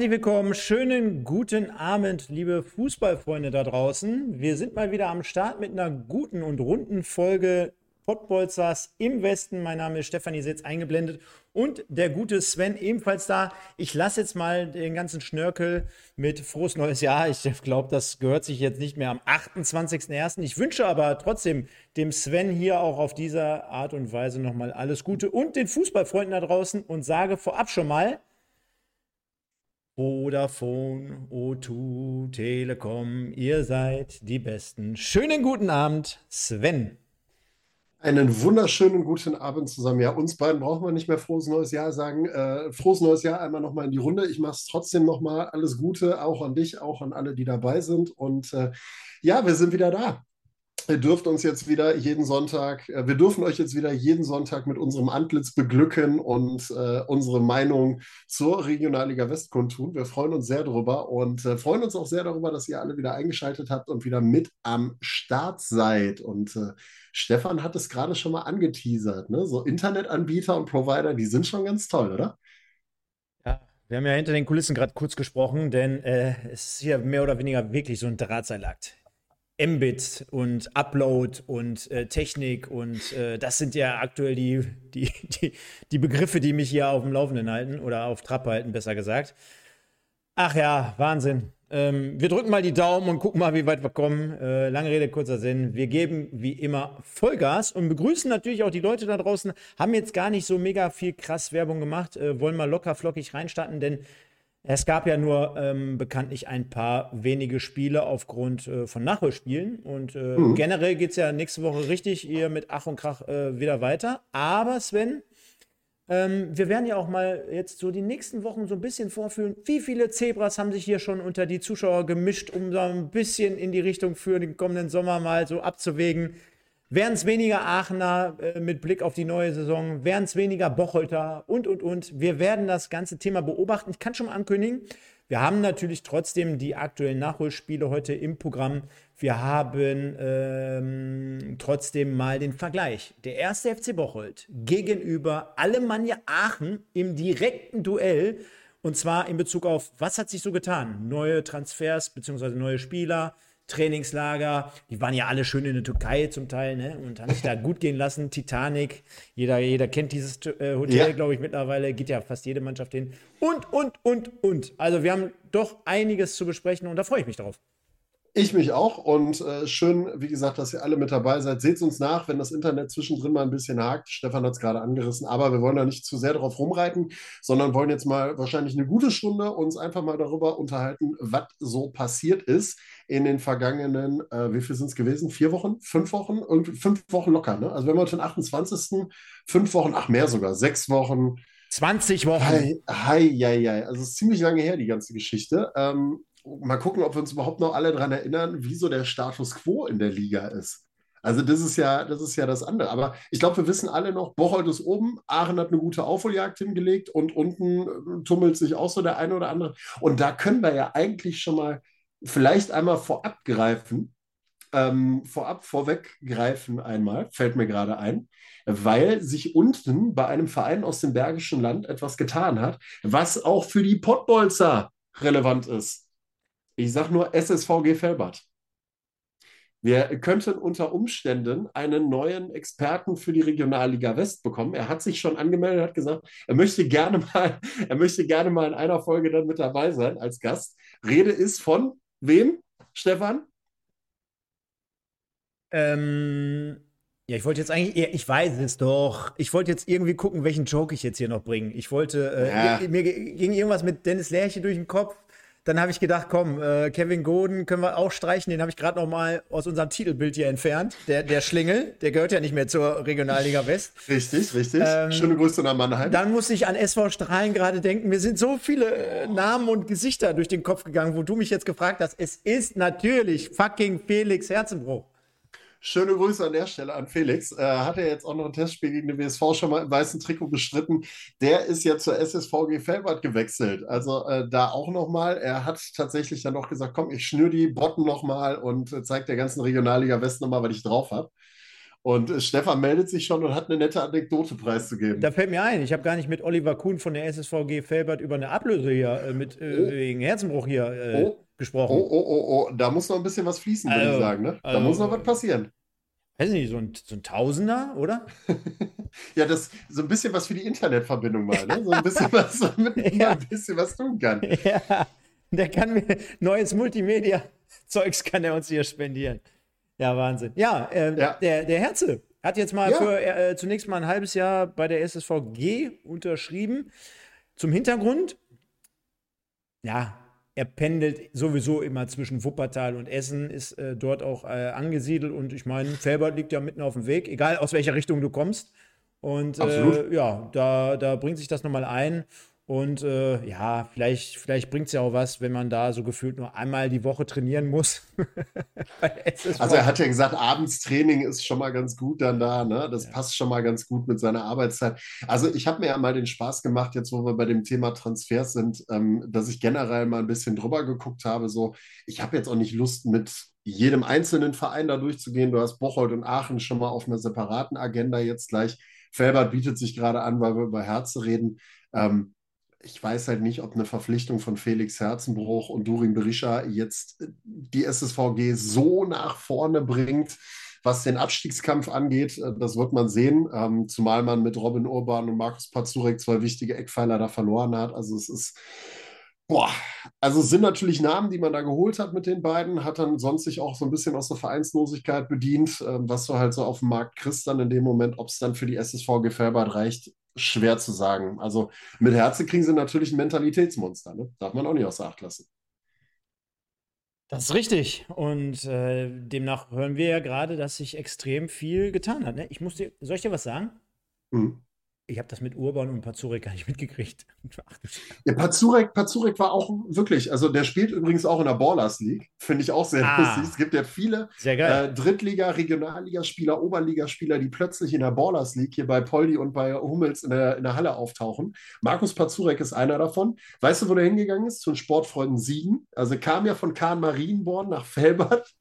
herzlich willkommen. Schönen guten Abend, liebe Fußballfreunde da draußen. Wir sind mal wieder am Start mit einer guten und runden Folge Pottbolzers im Westen. Mein Name ist Stefanie Setz eingeblendet und der gute Sven ebenfalls da. Ich lasse jetzt mal den ganzen Schnörkel mit frohes neues Jahr. Ich glaube, das gehört sich jetzt nicht mehr am 28.01. Ich wünsche aber trotzdem dem Sven hier auch auf diese Art und Weise nochmal alles Gute und den Fußballfreunden da draußen und sage vorab schon mal, Vodafone, O2, Telekom, ihr seid die Besten. Schönen guten Abend, Sven. Einen wunderschönen guten Abend zusammen. Ja, uns beiden brauchen wir nicht mehr frohes neues Jahr sagen. Äh, frohes neues Jahr einmal nochmal in die Runde. Ich mache es trotzdem nochmal. Alles Gute, auch an dich, auch an alle, die dabei sind. Und äh, ja, wir sind wieder da. Ihr dürft uns jetzt wieder jeden Sonntag, äh, wir dürfen euch jetzt wieder jeden Sonntag mit unserem Antlitz beglücken und äh, unsere Meinung zur Regionalliga West kundtun. Wir freuen uns sehr darüber und äh, freuen uns auch sehr darüber, dass ihr alle wieder eingeschaltet habt und wieder mit am Start seid. Und äh, Stefan hat es gerade schon mal angeteasert, ne? So Internetanbieter und Provider, die sind schon ganz toll, oder? Ja, wir haben ja hinter den Kulissen gerade kurz gesprochen, denn äh, es ist hier mehr oder weniger wirklich so ein Drahtseilakt. Mbit und Upload und äh, Technik und äh, das sind ja aktuell die, die, die, die, Begriffe, die mich hier auf dem Laufenden halten oder auf Trab halten, besser gesagt. Ach ja, Wahnsinn. Ähm, wir drücken mal die Daumen und gucken mal, wie weit wir kommen. Äh, lange Rede, kurzer Sinn. Wir geben wie immer Vollgas und begrüßen natürlich auch die Leute da draußen. Haben jetzt gar nicht so mega viel krass Werbung gemacht, äh, wollen mal locker flockig reinstarten, denn es gab ja nur ähm, bekanntlich ein paar wenige Spiele aufgrund äh, von Nachholspielen. Und äh, mhm. generell geht es ja nächste Woche richtig hier mit Ach und Krach äh, wieder weiter. Aber Sven, ähm, wir werden ja auch mal jetzt so die nächsten Wochen so ein bisschen vorführen, wie viele Zebras haben sich hier schon unter die Zuschauer gemischt, um so ein bisschen in die Richtung für den kommenden Sommer mal so abzuwägen. Wären es weniger Aachener äh, mit Blick auf die neue Saison? Wären es weniger Bocholter? Und, und, und. Wir werden das ganze Thema beobachten. Ich kann schon mal ankündigen, wir haben natürlich trotzdem die aktuellen Nachholspiele heute im Programm. Wir haben ähm, trotzdem mal den Vergleich. Der erste FC Bocholt gegenüber Alemannia Aachen im direkten Duell. Und zwar in Bezug auf, was hat sich so getan? Neue Transfers bzw. neue Spieler, Trainingslager. Die waren ja alle schön in der Türkei zum Teil, ne? Und haben sich da gut gehen lassen. Titanic, jeder, jeder kennt dieses äh, Hotel, ja. glaube ich, mittlerweile. Geht ja fast jede Mannschaft hin. Und, und, und, und. Also wir haben doch einiges zu besprechen und da freue ich mich drauf. Ich mich auch und äh, schön, wie gesagt, dass ihr alle mit dabei seid. Seht uns nach, wenn das Internet zwischendrin mal ein bisschen hakt. Stefan hat es gerade angerissen, aber wir wollen da nicht zu sehr drauf rumreiten, sondern wollen jetzt mal wahrscheinlich eine gute Stunde uns einfach mal darüber unterhalten, was so passiert ist in den vergangenen, äh, wie viel sind es gewesen? Vier Wochen? Fünf Wochen? Irgendwie fünf Wochen locker, ne? Also wir haben heute den 28. Fünf Wochen, ach mehr sogar, sechs Wochen. 20 Wochen. Hi, hi, hi, hi. Also es ist ziemlich lange her, die ganze Geschichte. Ähm, mal gucken, ob wir uns überhaupt noch alle daran erinnern, wieso der Status quo in der Liga ist. Also das ist ja, das ist ja das andere. Aber ich glaube, wir wissen alle noch, Bocholt ist oben, Aachen hat eine gute Aufholjagd hingelegt und unten äh, tummelt sich auch so der eine oder andere. Und da können wir ja eigentlich schon mal vielleicht einmal vorab greifen, ähm, vorab vorweggreifen einmal, fällt mir gerade ein, weil sich unten bei einem Verein aus dem Bergischen Land etwas getan hat, was auch für die Pottbolzer relevant ist. Ich sage nur SSVG Felbert. Wir könnten unter Umständen einen neuen Experten für die Regionalliga West bekommen. Er hat sich schon angemeldet, hat gesagt, er möchte gerne mal, er möchte gerne mal in einer Folge dann mit dabei sein als Gast. Rede ist von wem, Stefan? Ähm, ja, ich wollte jetzt eigentlich, ich weiß es doch. Ich wollte jetzt irgendwie gucken, welchen Joke ich jetzt hier noch bringe. Ich wollte, äh, ja. mir ging irgendwas mit Dennis Lerche durch den Kopf. Dann habe ich gedacht, komm, äh, Kevin Goden können wir auch streichen. Den habe ich gerade noch mal aus unserem Titelbild hier entfernt. Der, der Schlingel, der gehört ja nicht mehr zur Regionalliga West. Richtig, richtig. Ähm, Schöne Grüße nach Mannheim. Dann muss ich an SV Strahlen gerade denken. Mir sind so viele äh, Namen und Gesichter durch den Kopf gegangen, wo du mich jetzt gefragt hast. Es ist natürlich fucking Felix Herzenbruch. Schöne Grüße an der Stelle an Felix. Äh, hat er jetzt auch noch ein Testspiel gegen den WSV schon mal im weißen Trikot bestritten. Der ist ja zur SSVG Felbert gewechselt. Also äh, da auch nochmal. Er hat tatsächlich dann noch gesagt, komm, ich schnür die Botten nochmal und äh, zeige der ganzen Regionalliga West nochmal, was ich drauf habe. Und äh, Stefan meldet sich schon und hat eine nette Anekdote preiszugeben. Da fällt mir ein, ich habe gar nicht mit Oliver Kuhn von der SSVG Felbert über eine Ablöse hier äh, mit äh, oh. wegen Herzenbruch hier äh, oh. Gesprochen. Oh, oh, oh, oh, da muss noch ein bisschen was fließen, also, würde ich sagen. Ne? Da also, muss noch was passieren. Weiß nicht, so ein, so ein Tausender, oder? ja, das so ein bisschen was für die Internetverbindung mal, ne? So ein bisschen was, damit ja. ein bisschen was tun kann. Ja, der kann mir neues Multimedia-Zeugs kann er uns hier spendieren. Ja, Wahnsinn. Ja, äh, ja. Der, der Herze hat jetzt mal ja. für äh, zunächst mal ein halbes Jahr bei der SSVG unterschrieben. Zum Hintergrund, ja, er pendelt sowieso immer zwischen Wuppertal und Essen, ist äh, dort auch äh, angesiedelt und ich meine, Felbert liegt ja mitten auf dem Weg, egal aus welcher Richtung du kommst. Und äh, ja, da, da bringt sich das nochmal ein. Und äh, ja, vielleicht, vielleicht bringt es ja auch was, wenn man da so gefühlt nur einmal die Woche trainieren muss. also er hat ja gesagt, Abendstraining ist schon mal ganz gut dann da, ne? Das ja. passt schon mal ganz gut mit seiner Arbeitszeit. Also ich habe mir ja mal den Spaß gemacht, jetzt wo wir bei dem Thema Transfers sind, ähm, dass ich generell mal ein bisschen drüber geguckt habe. So, ich habe jetzt auch nicht Lust, mit jedem einzelnen Verein da durchzugehen. Du hast Bocholt und Aachen schon mal auf einer separaten Agenda jetzt gleich. Felbert bietet sich gerade an, weil wir über Herze reden. Ähm, ich weiß halt nicht, ob eine Verpflichtung von Felix Herzenbruch und Durin Berisha jetzt die SSVG so nach vorne bringt, was den Abstiegskampf angeht. Äh, das wird man sehen, ähm, zumal man mit Robin Urban und Markus Pazurek zwei wichtige Eckpfeiler da verloren hat. Also es ist Boah, also es sind natürlich Namen, die man da geholt hat mit den beiden, hat dann sonst sich auch so ein bisschen aus der Vereinslosigkeit bedient, äh, was du halt so auf dem Markt kriegst dann in dem Moment, ob es dann für die SSV Gefärbert reicht, schwer zu sagen. Also mit Herze kriegen sie natürlich ein Mentalitätsmonster, ne? darf man auch nicht außer Acht lassen. Das ist richtig. Und äh, demnach hören wir ja gerade, dass sich extrem viel getan hat. Ne? Ich muss dir, soll ich dir was sagen? Mhm. Ich habe das mit Urban und Pazurek gar nicht mitgekriegt. ja, Pazurek, Pazurek war auch wirklich, also der spielt übrigens auch in der Ballers League, finde ich auch sehr ah, lustig. Es gibt ja viele äh, Drittliga-, Regionalligaspieler, Oberligaspieler, die plötzlich in der Ballers League hier bei Poldi und bei Hummels in der, in der Halle auftauchen. Markus Pazurek ist einer davon. Weißt du, wo der hingegangen ist? Zu den Sportfreunden Siegen. Also kam ja von Kahn Marienborn nach Felbert.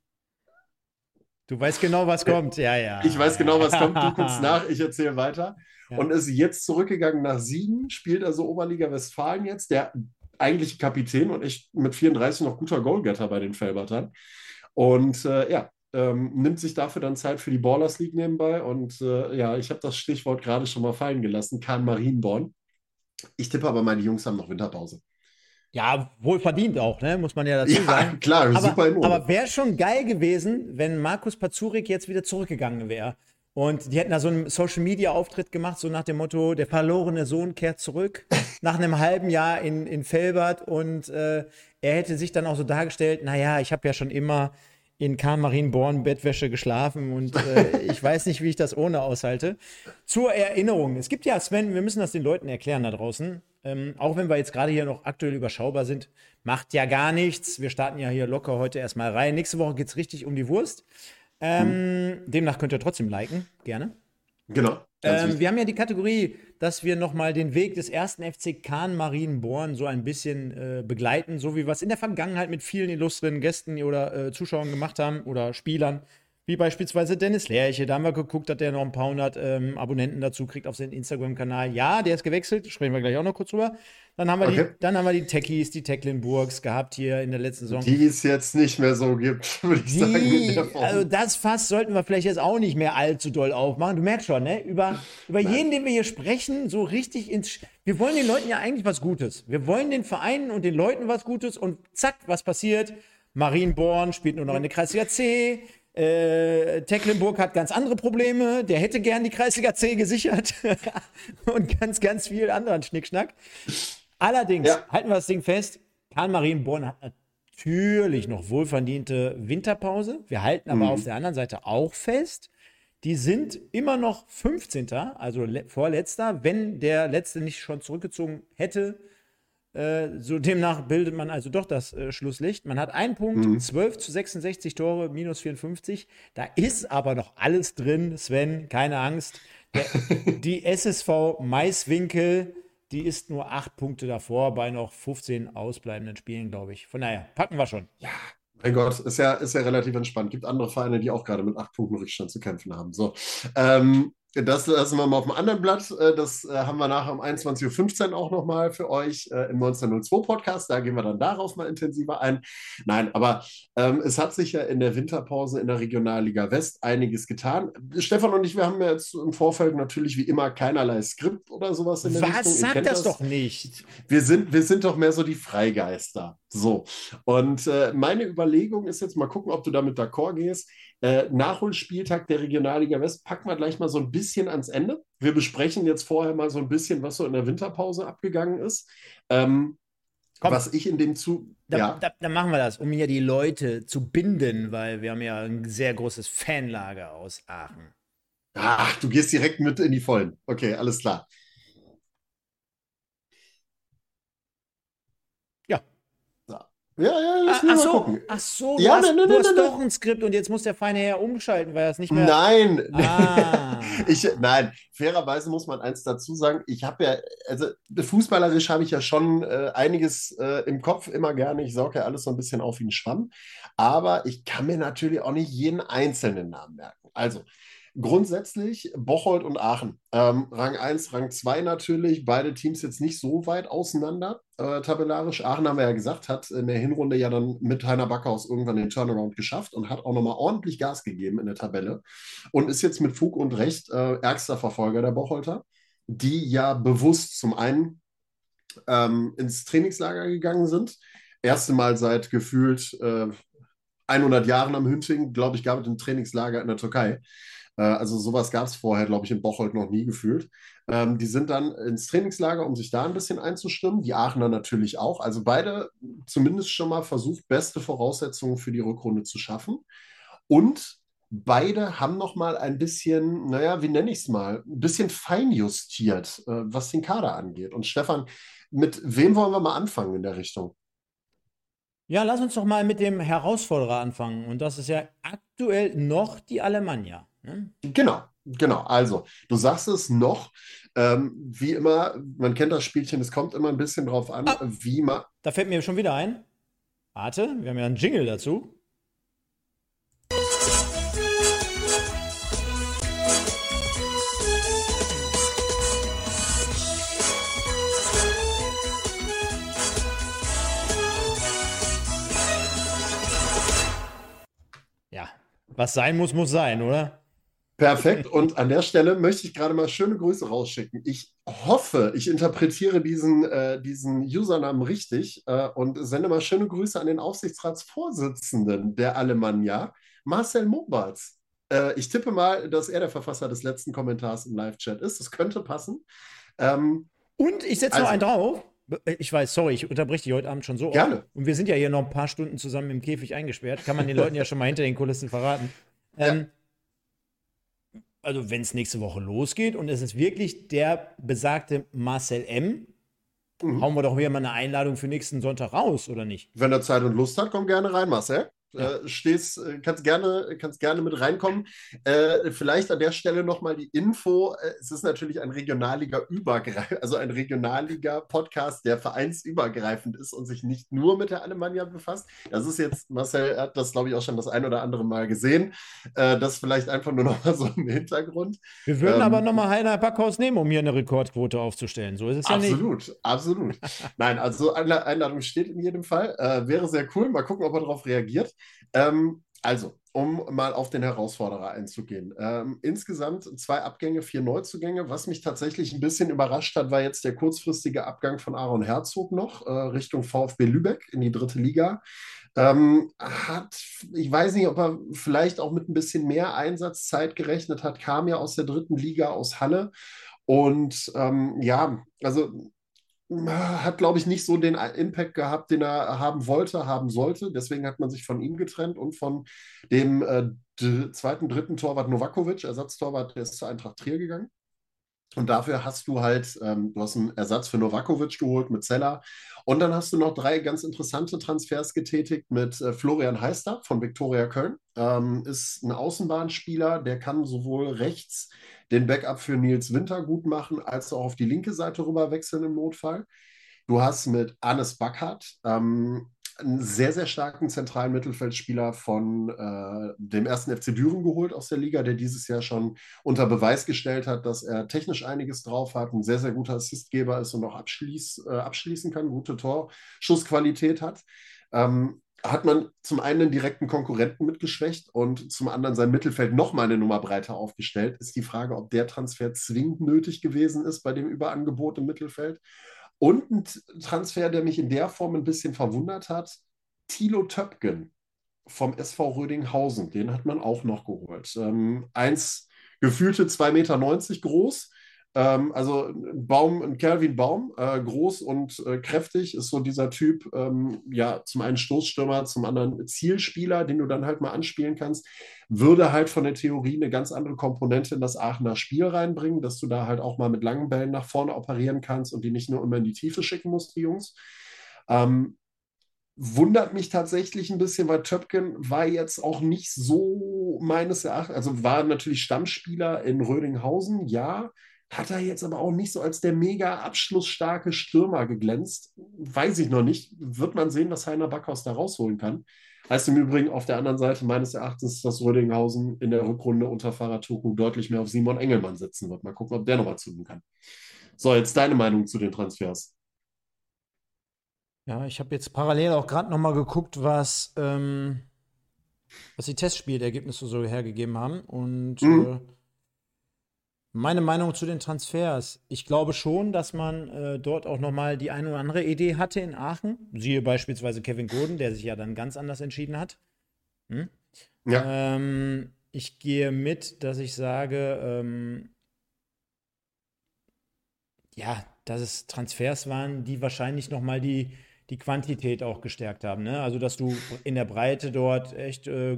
Du weißt genau, was kommt. Ja, ja. Ich weiß genau, was kommt. Du guckst nach, ich erzähle weiter und ist jetzt zurückgegangen nach Siegen, spielt also Oberliga Westfalen jetzt, der eigentliche Kapitän und echt mit 34 noch guter Goalgetter bei den Felbertern. Und äh, ja, ähm, nimmt sich dafür dann Zeit für die Ballers League nebenbei. Und äh, ja, ich habe das Stichwort gerade schon mal fallen gelassen, Kahn Marienborn. Ich tippe aber, meine Jungs haben noch Winterpause. Ja, wohl verdient auch, ne? muss man ja dazu ja, sagen. klar, aber, super in Aber wäre schon geil gewesen, wenn Markus Pazurik jetzt wieder zurückgegangen wäre. Und die hätten da so einen Social Media Auftritt gemacht, so nach dem Motto: Der verlorene Sohn kehrt zurück nach einem halben Jahr in, in Felbert. Und äh, er hätte sich dann auch so dargestellt: Naja, ich habe ja schon immer in Karl-Marienborn Bettwäsche geschlafen und äh, ich weiß nicht, wie ich das ohne aushalte. Zur Erinnerung: Es gibt ja, Sven, wir müssen das den Leuten erklären da draußen. Ähm, auch wenn wir jetzt gerade hier noch aktuell überschaubar sind, macht ja gar nichts. Wir starten ja hier locker heute erstmal rein. Nächste Woche geht es richtig um die Wurst. Ähm, hm. Demnach könnt ihr trotzdem liken, gerne. Genau. Ähm, wir haben ja die Kategorie, dass wir nochmal den Weg des ersten FC Kahn Marienborn so ein bisschen äh, begleiten, so wie wir es in der Vergangenheit mit vielen illustren Gästen oder äh, Zuschauern gemacht haben oder Spielern wie beispielsweise Dennis Lerche. Da haben wir geguckt, dass der noch ein paar hundert ähm, Abonnenten dazu kriegt auf seinen Instagram-Kanal. Ja, der ist gewechselt, sprechen wir gleich auch noch kurz drüber. Dann haben wir, okay. die, dann haben wir die Techies, die Tecklenburgs gehabt hier in der letzten Saison. Die es jetzt nicht mehr so gibt, würde ich die, sagen. Also das Fass sollten wir vielleicht jetzt auch nicht mehr allzu doll aufmachen. Du merkst schon, ne? Über, über jeden, den wir hier sprechen, so richtig ins... Wir wollen den Leuten ja eigentlich was Gutes. Wir wollen den Vereinen und den Leuten was Gutes und zack, was passiert? Marienborn spielt nur noch in der Kreisliga C. Äh, Tecklenburg hat ganz andere Probleme. Der hätte gern die Kreisliga C gesichert und ganz, ganz viel anderen Schnickschnack. Allerdings ja. halten wir das Ding fest: Karl Marienborn hat natürlich noch wohlverdiente Winterpause. Wir halten aber mhm. auf der anderen Seite auch fest, die sind immer noch 15. also vorletzter. Wenn der letzte nicht schon zurückgezogen hätte, äh, so demnach bildet man also doch das äh, Schlusslicht. Man hat einen Punkt, mhm. 12 zu 66 Tore, minus 54. Da ist aber noch alles drin, Sven, keine Angst. Der, die SSV Maiswinkel, die ist nur acht Punkte davor bei noch 15 ausbleibenden Spielen, glaube ich. Von daher, packen wir schon. Ja, Mein Gott, ist ja, ist ja relativ entspannt. Gibt andere Vereine, die auch gerade mit acht Punkten Rückstand zu kämpfen haben. So. Ähm, das lassen wir mal auf dem anderen Blatt. Äh, das äh, haben wir nachher um 21.15 Uhr auch nochmal für euch äh, im 1902 Podcast. Da gehen wir dann darauf mal intensiver ein. Nein, aber ähm, es hat sich ja in der Winterpause in der Regionalliga West einiges getan. Stefan und ich, wir haben ja jetzt im Vorfeld natürlich wie immer keinerlei Skript oder sowas in der Was? Richtung. Sag das, das doch nicht. Wir sind, wir sind doch mehr so die Freigeister. So. Und äh, meine Überlegung ist jetzt mal gucken, ob du damit d'accord gehst äh, Nachholspieltag der Regionalliga West packen wir gleich mal so ein bisschen ans Ende. Wir besprechen jetzt vorher mal so ein bisschen, was so in der Winterpause abgegangen ist. Ähm, was ich in dem Zug. Da, ja. da, da, machen wir das, um hier die Leute zu binden, weil wir haben ja ein sehr großes Fanlager aus Aachen. Ach, du gehst direkt mit in die Vollen. Okay, alles klar. Ja, ja, lass ah, ach, so, gucken. ach so, du ja, hast, nein, nein, du nein, hast doch ein Skript und jetzt muss der feine Herr umschalten, weil er es nicht mehr. Nein, ah. ich, nein, fairerweise muss man eins dazu sagen. Ich habe ja, also fußballerisch habe ich ja schon äh, einiges äh, im Kopf immer gerne. Ich sauge ja alles so ein bisschen auf wie ein Schwamm. Aber ich kann mir natürlich auch nicht jeden einzelnen Namen merken. Also, Grundsätzlich Bocholt und Aachen. Ähm, Rang 1, Rang 2 natürlich. Beide Teams jetzt nicht so weit auseinander äh, tabellarisch. Aachen haben wir ja gesagt, hat in der Hinrunde ja dann mit Heiner Backhaus irgendwann den Turnaround geschafft und hat auch nochmal ordentlich Gas gegeben in der Tabelle und ist jetzt mit Fug und Recht äh, ärgster Verfolger der Bocholter, die ja bewusst zum einen ähm, ins Trainingslager gegangen sind. Erste Mal seit gefühlt äh, 100 Jahren am Hünting, glaube ich, gab es ein Trainingslager in der Türkei. Äh, also sowas gab es vorher, glaube ich, in Bocholt noch nie gefühlt. Ähm, die sind dann ins Trainingslager, um sich da ein bisschen einzustimmen. Die Aachener natürlich auch. Also beide zumindest schon mal versucht, beste Voraussetzungen für die Rückrunde zu schaffen. Und beide haben noch mal ein bisschen, naja, wie nenne ich es mal, ein bisschen feinjustiert, äh, was den Kader angeht. Und Stefan, mit wem wollen wir mal anfangen in der Richtung? Ja, lass uns doch mal mit dem Herausforderer anfangen. Und das ist ja aktuell noch die Alemannia. Ne? Genau, genau. Also, du sagst es noch, ähm, wie immer, man kennt das Spielchen, es kommt immer ein bisschen drauf an, ah, wie man. Da fällt mir schon wieder ein. Warte, wir haben ja einen Jingle dazu. Ja, was sein muss, muss sein, oder? Perfekt. Und an der Stelle möchte ich gerade mal schöne Grüße rausschicken. Ich hoffe, ich interpretiere diesen, äh, diesen Usernamen richtig äh, und sende mal schöne Grüße an den Aufsichtsratsvorsitzenden der Alemannia, Marcel Mobatz. Äh, ich tippe mal, dass er der Verfasser des letzten Kommentars im Live-Chat ist. Das könnte passen. Ähm, und ich setze also, noch einen drauf. Ich weiß, sorry, ich unterbreche dich heute Abend schon so. Gerne. Oft. Und wir sind ja hier noch ein paar Stunden zusammen im Käfig eingesperrt. Kann man den Leuten ja schon mal hinter den Kulissen verraten. Ähm, ja also wenn es nächste Woche losgeht und es ist wirklich der besagte Marcel M., mhm. hauen wir doch wieder mal eine Einladung für nächsten Sonntag raus, oder nicht? Wenn er Zeit und Lust hat, komm gerne rein, Marcel. Ja. Äh, stehst, äh, kannst gerne, kannst gerne mit reinkommen. Äh, vielleicht an der Stelle nochmal die Info. Äh, es ist natürlich ein Regionalliga-übergreifend, also ein Regionalliga-Podcast, der vereinsübergreifend ist und sich nicht nur mit der Alemannia befasst. Das ist jetzt, Marcel hat das, glaube ich, auch schon das ein oder andere Mal gesehen. Äh, das vielleicht einfach nur nochmal so im Hintergrund. Wir würden ähm, aber nochmal Heiner Backhaus nehmen, um hier eine Rekordquote aufzustellen. So ist es absolut, ja nicht. Absolut, absolut. Nein, also Einladung steht in jedem Fall. Äh, wäre sehr cool. Mal gucken, ob er darauf reagiert. Ähm, also, um mal auf den Herausforderer einzugehen. Ähm, insgesamt zwei Abgänge, vier Neuzugänge. Was mich tatsächlich ein bisschen überrascht hat, war jetzt der kurzfristige Abgang von Aaron Herzog noch äh, Richtung VfB Lübeck in die dritte Liga. Ähm, hat, ich weiß nicht, ob er vielleicht auch mit ein bisschen mehr Einsatzzeit gerechnet hat, kam ja aus der dritten Liga aus Halle. Und ähm, ja, also hat, glaube ich, nicht so den Impact gehabt, den er haben wollte, haben sollte. Deswegen hat man sich von ihm getrennt und von dem äh, zweiten, dritten Torwart Novakovic, Ersatztorwart, der ist zur Eintracht Trier gegangen. Und dafür hast du halt, ähm, du hast einen Ersatz für Novakovic geholt mit Zeller. Und dann hast du noch drei ganz interessante Transfers getätigt mit äh, Florian Heister von Viktoria Köln. Ähm, ist ein Außenbahnspieler, der kann sowohl rechts den Backup für Nils Winter gut machen, als auch auf die linke Seite rüber wechseln im Notfall. Du hast mit Hannes Backhardt ähm, einen sehr, sehr starken zentralen Mittelfeldspieler von äh, dem ersten FC Düren geholt aus der Liga, der dieses Jahr schon unter Beweis gestellt hat, dass er technisch einiges drauf hat, ein sehr, sehr guter Assistgeber ist und auch abschließ, äh, abschließen kann, gute Torschussqualität hat. Ähm, hat man zum einen einen direkten Konkurrenten mitgeschwächt und zum anderen sein Mittelfeld noch mal eine Nummer breiter aufgestellt, ist die Frage, ob der Transfer zwingend nötig gewesen ist bei dem Überangebot im Mittelfeld. Und ein Transfer, der mich in der Form ein bisschen verwundert hat, Thilo Töpken vom SV Rödinghausen, den hat man auch noch geholt. Ähm, eins gefühlte 2,90 Meter groß, ähm, also ein Baum, ein ein Baum, äh, groß und äh, kräftig, ist so dieser Typ, ähm, ja, zum einen Stoßstürmer, zum anderen Zielspieler, den du dann halt mal anspielen kannst, würde halt von der Theorie eine ganz andere Komponente in das Aachener Spiel reinbringen, dass du da halt auch mal mit langen Bällen nach vorne operieren kannst und die nicht nur immer in die Tiefe schicken musst, die Jungs. Ähm, wundert mich tatsächlich ein bisschen, weil Töpken war jetzt auch nicht so meines Erachtens, also war natürlich Stammspieler in Rödinghausen, ja, hat er jetzt aber auch nicht so als der mega abschlussstarke Stürmer geglänzt. Weiß ich noch nicht. Wird man sehen, was Heiner Backhaus da rausholen kann. Heißt im Übrigen auf der anderen Seite meines Erachtens, dass Rödinghausen in der Rückrunde unter Faratoku deutlich mehr auf Simon Engelmann setzen wird. Mal gucken, ob der nochmal zünden kann. So, jetzt deine Meinung zu den Transfers. Ja, ich habe jetzt parallel auch gerade nochmal geguckt, was, ähm, was die Testspielergebnisse so hergegeben haben. Und mhm. äh, meine Meinung zu den Transfers. Ich glaube schon, dass man äh, dort auch nochmal die eine oder andere Idee hatte in Aachen. Siehe beispielsweise Kevin Gordon, der sich ja dann ganz anders entschieden hat. Hm? Ja. Ähm, ich gehe mit, dass ich sage, ähm, ja, dass es Transfers waren, die wahrscheinlich nochmal die, die Quantität auch gestärkt haben. Ne? Also, dass du in der Breite dort echt, äh,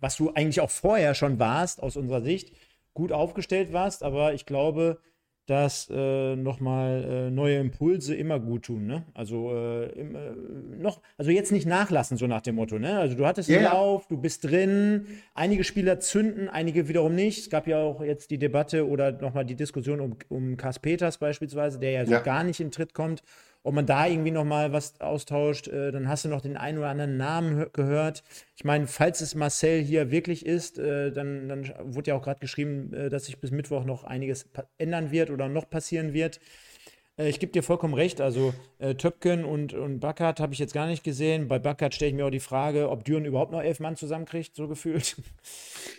was du eigentlich auch vorher schon warst, aus unserer Sicht, gut aufgestellt warst, aber ich glaube, dass äh, nochmal äh, neue Impulse immer gut tun. Ne? Also äh, im, äh, noch, also jetzt nicht nachlassen, so nach dem Motto. Ne? Also du hattest yeah. Lauf, du bist drin, einige Spieler zünden, einige wiederum nicht. Es gab ja auch jetzt die Debatte oder nochmal die Diskussion um, um Kas Peters beispielsweise, der ja so ja. gar nicht in Tritt kommt ob man da irgendwie noch mal was austauscht, äh, dann hast du noch den einen oder anderen Namen gehört. Ich meine, falls es Marcel hier wirklich ist, äh, dann, dann wurde ja auch gerade geschrieben, äh, dass sich bis Mittwoch noch einiges ändern wird oder noch passieren wird. Äh, ich gebe dir vollkommen recht. Also äh, Töpken und, und Backert habe ich jetzt gar nicht gesehen. Bei Backert stelle ich mir auch die Frage, ob Düren überhaupt noch elf Mann zusammenkriegt, so gefühlt.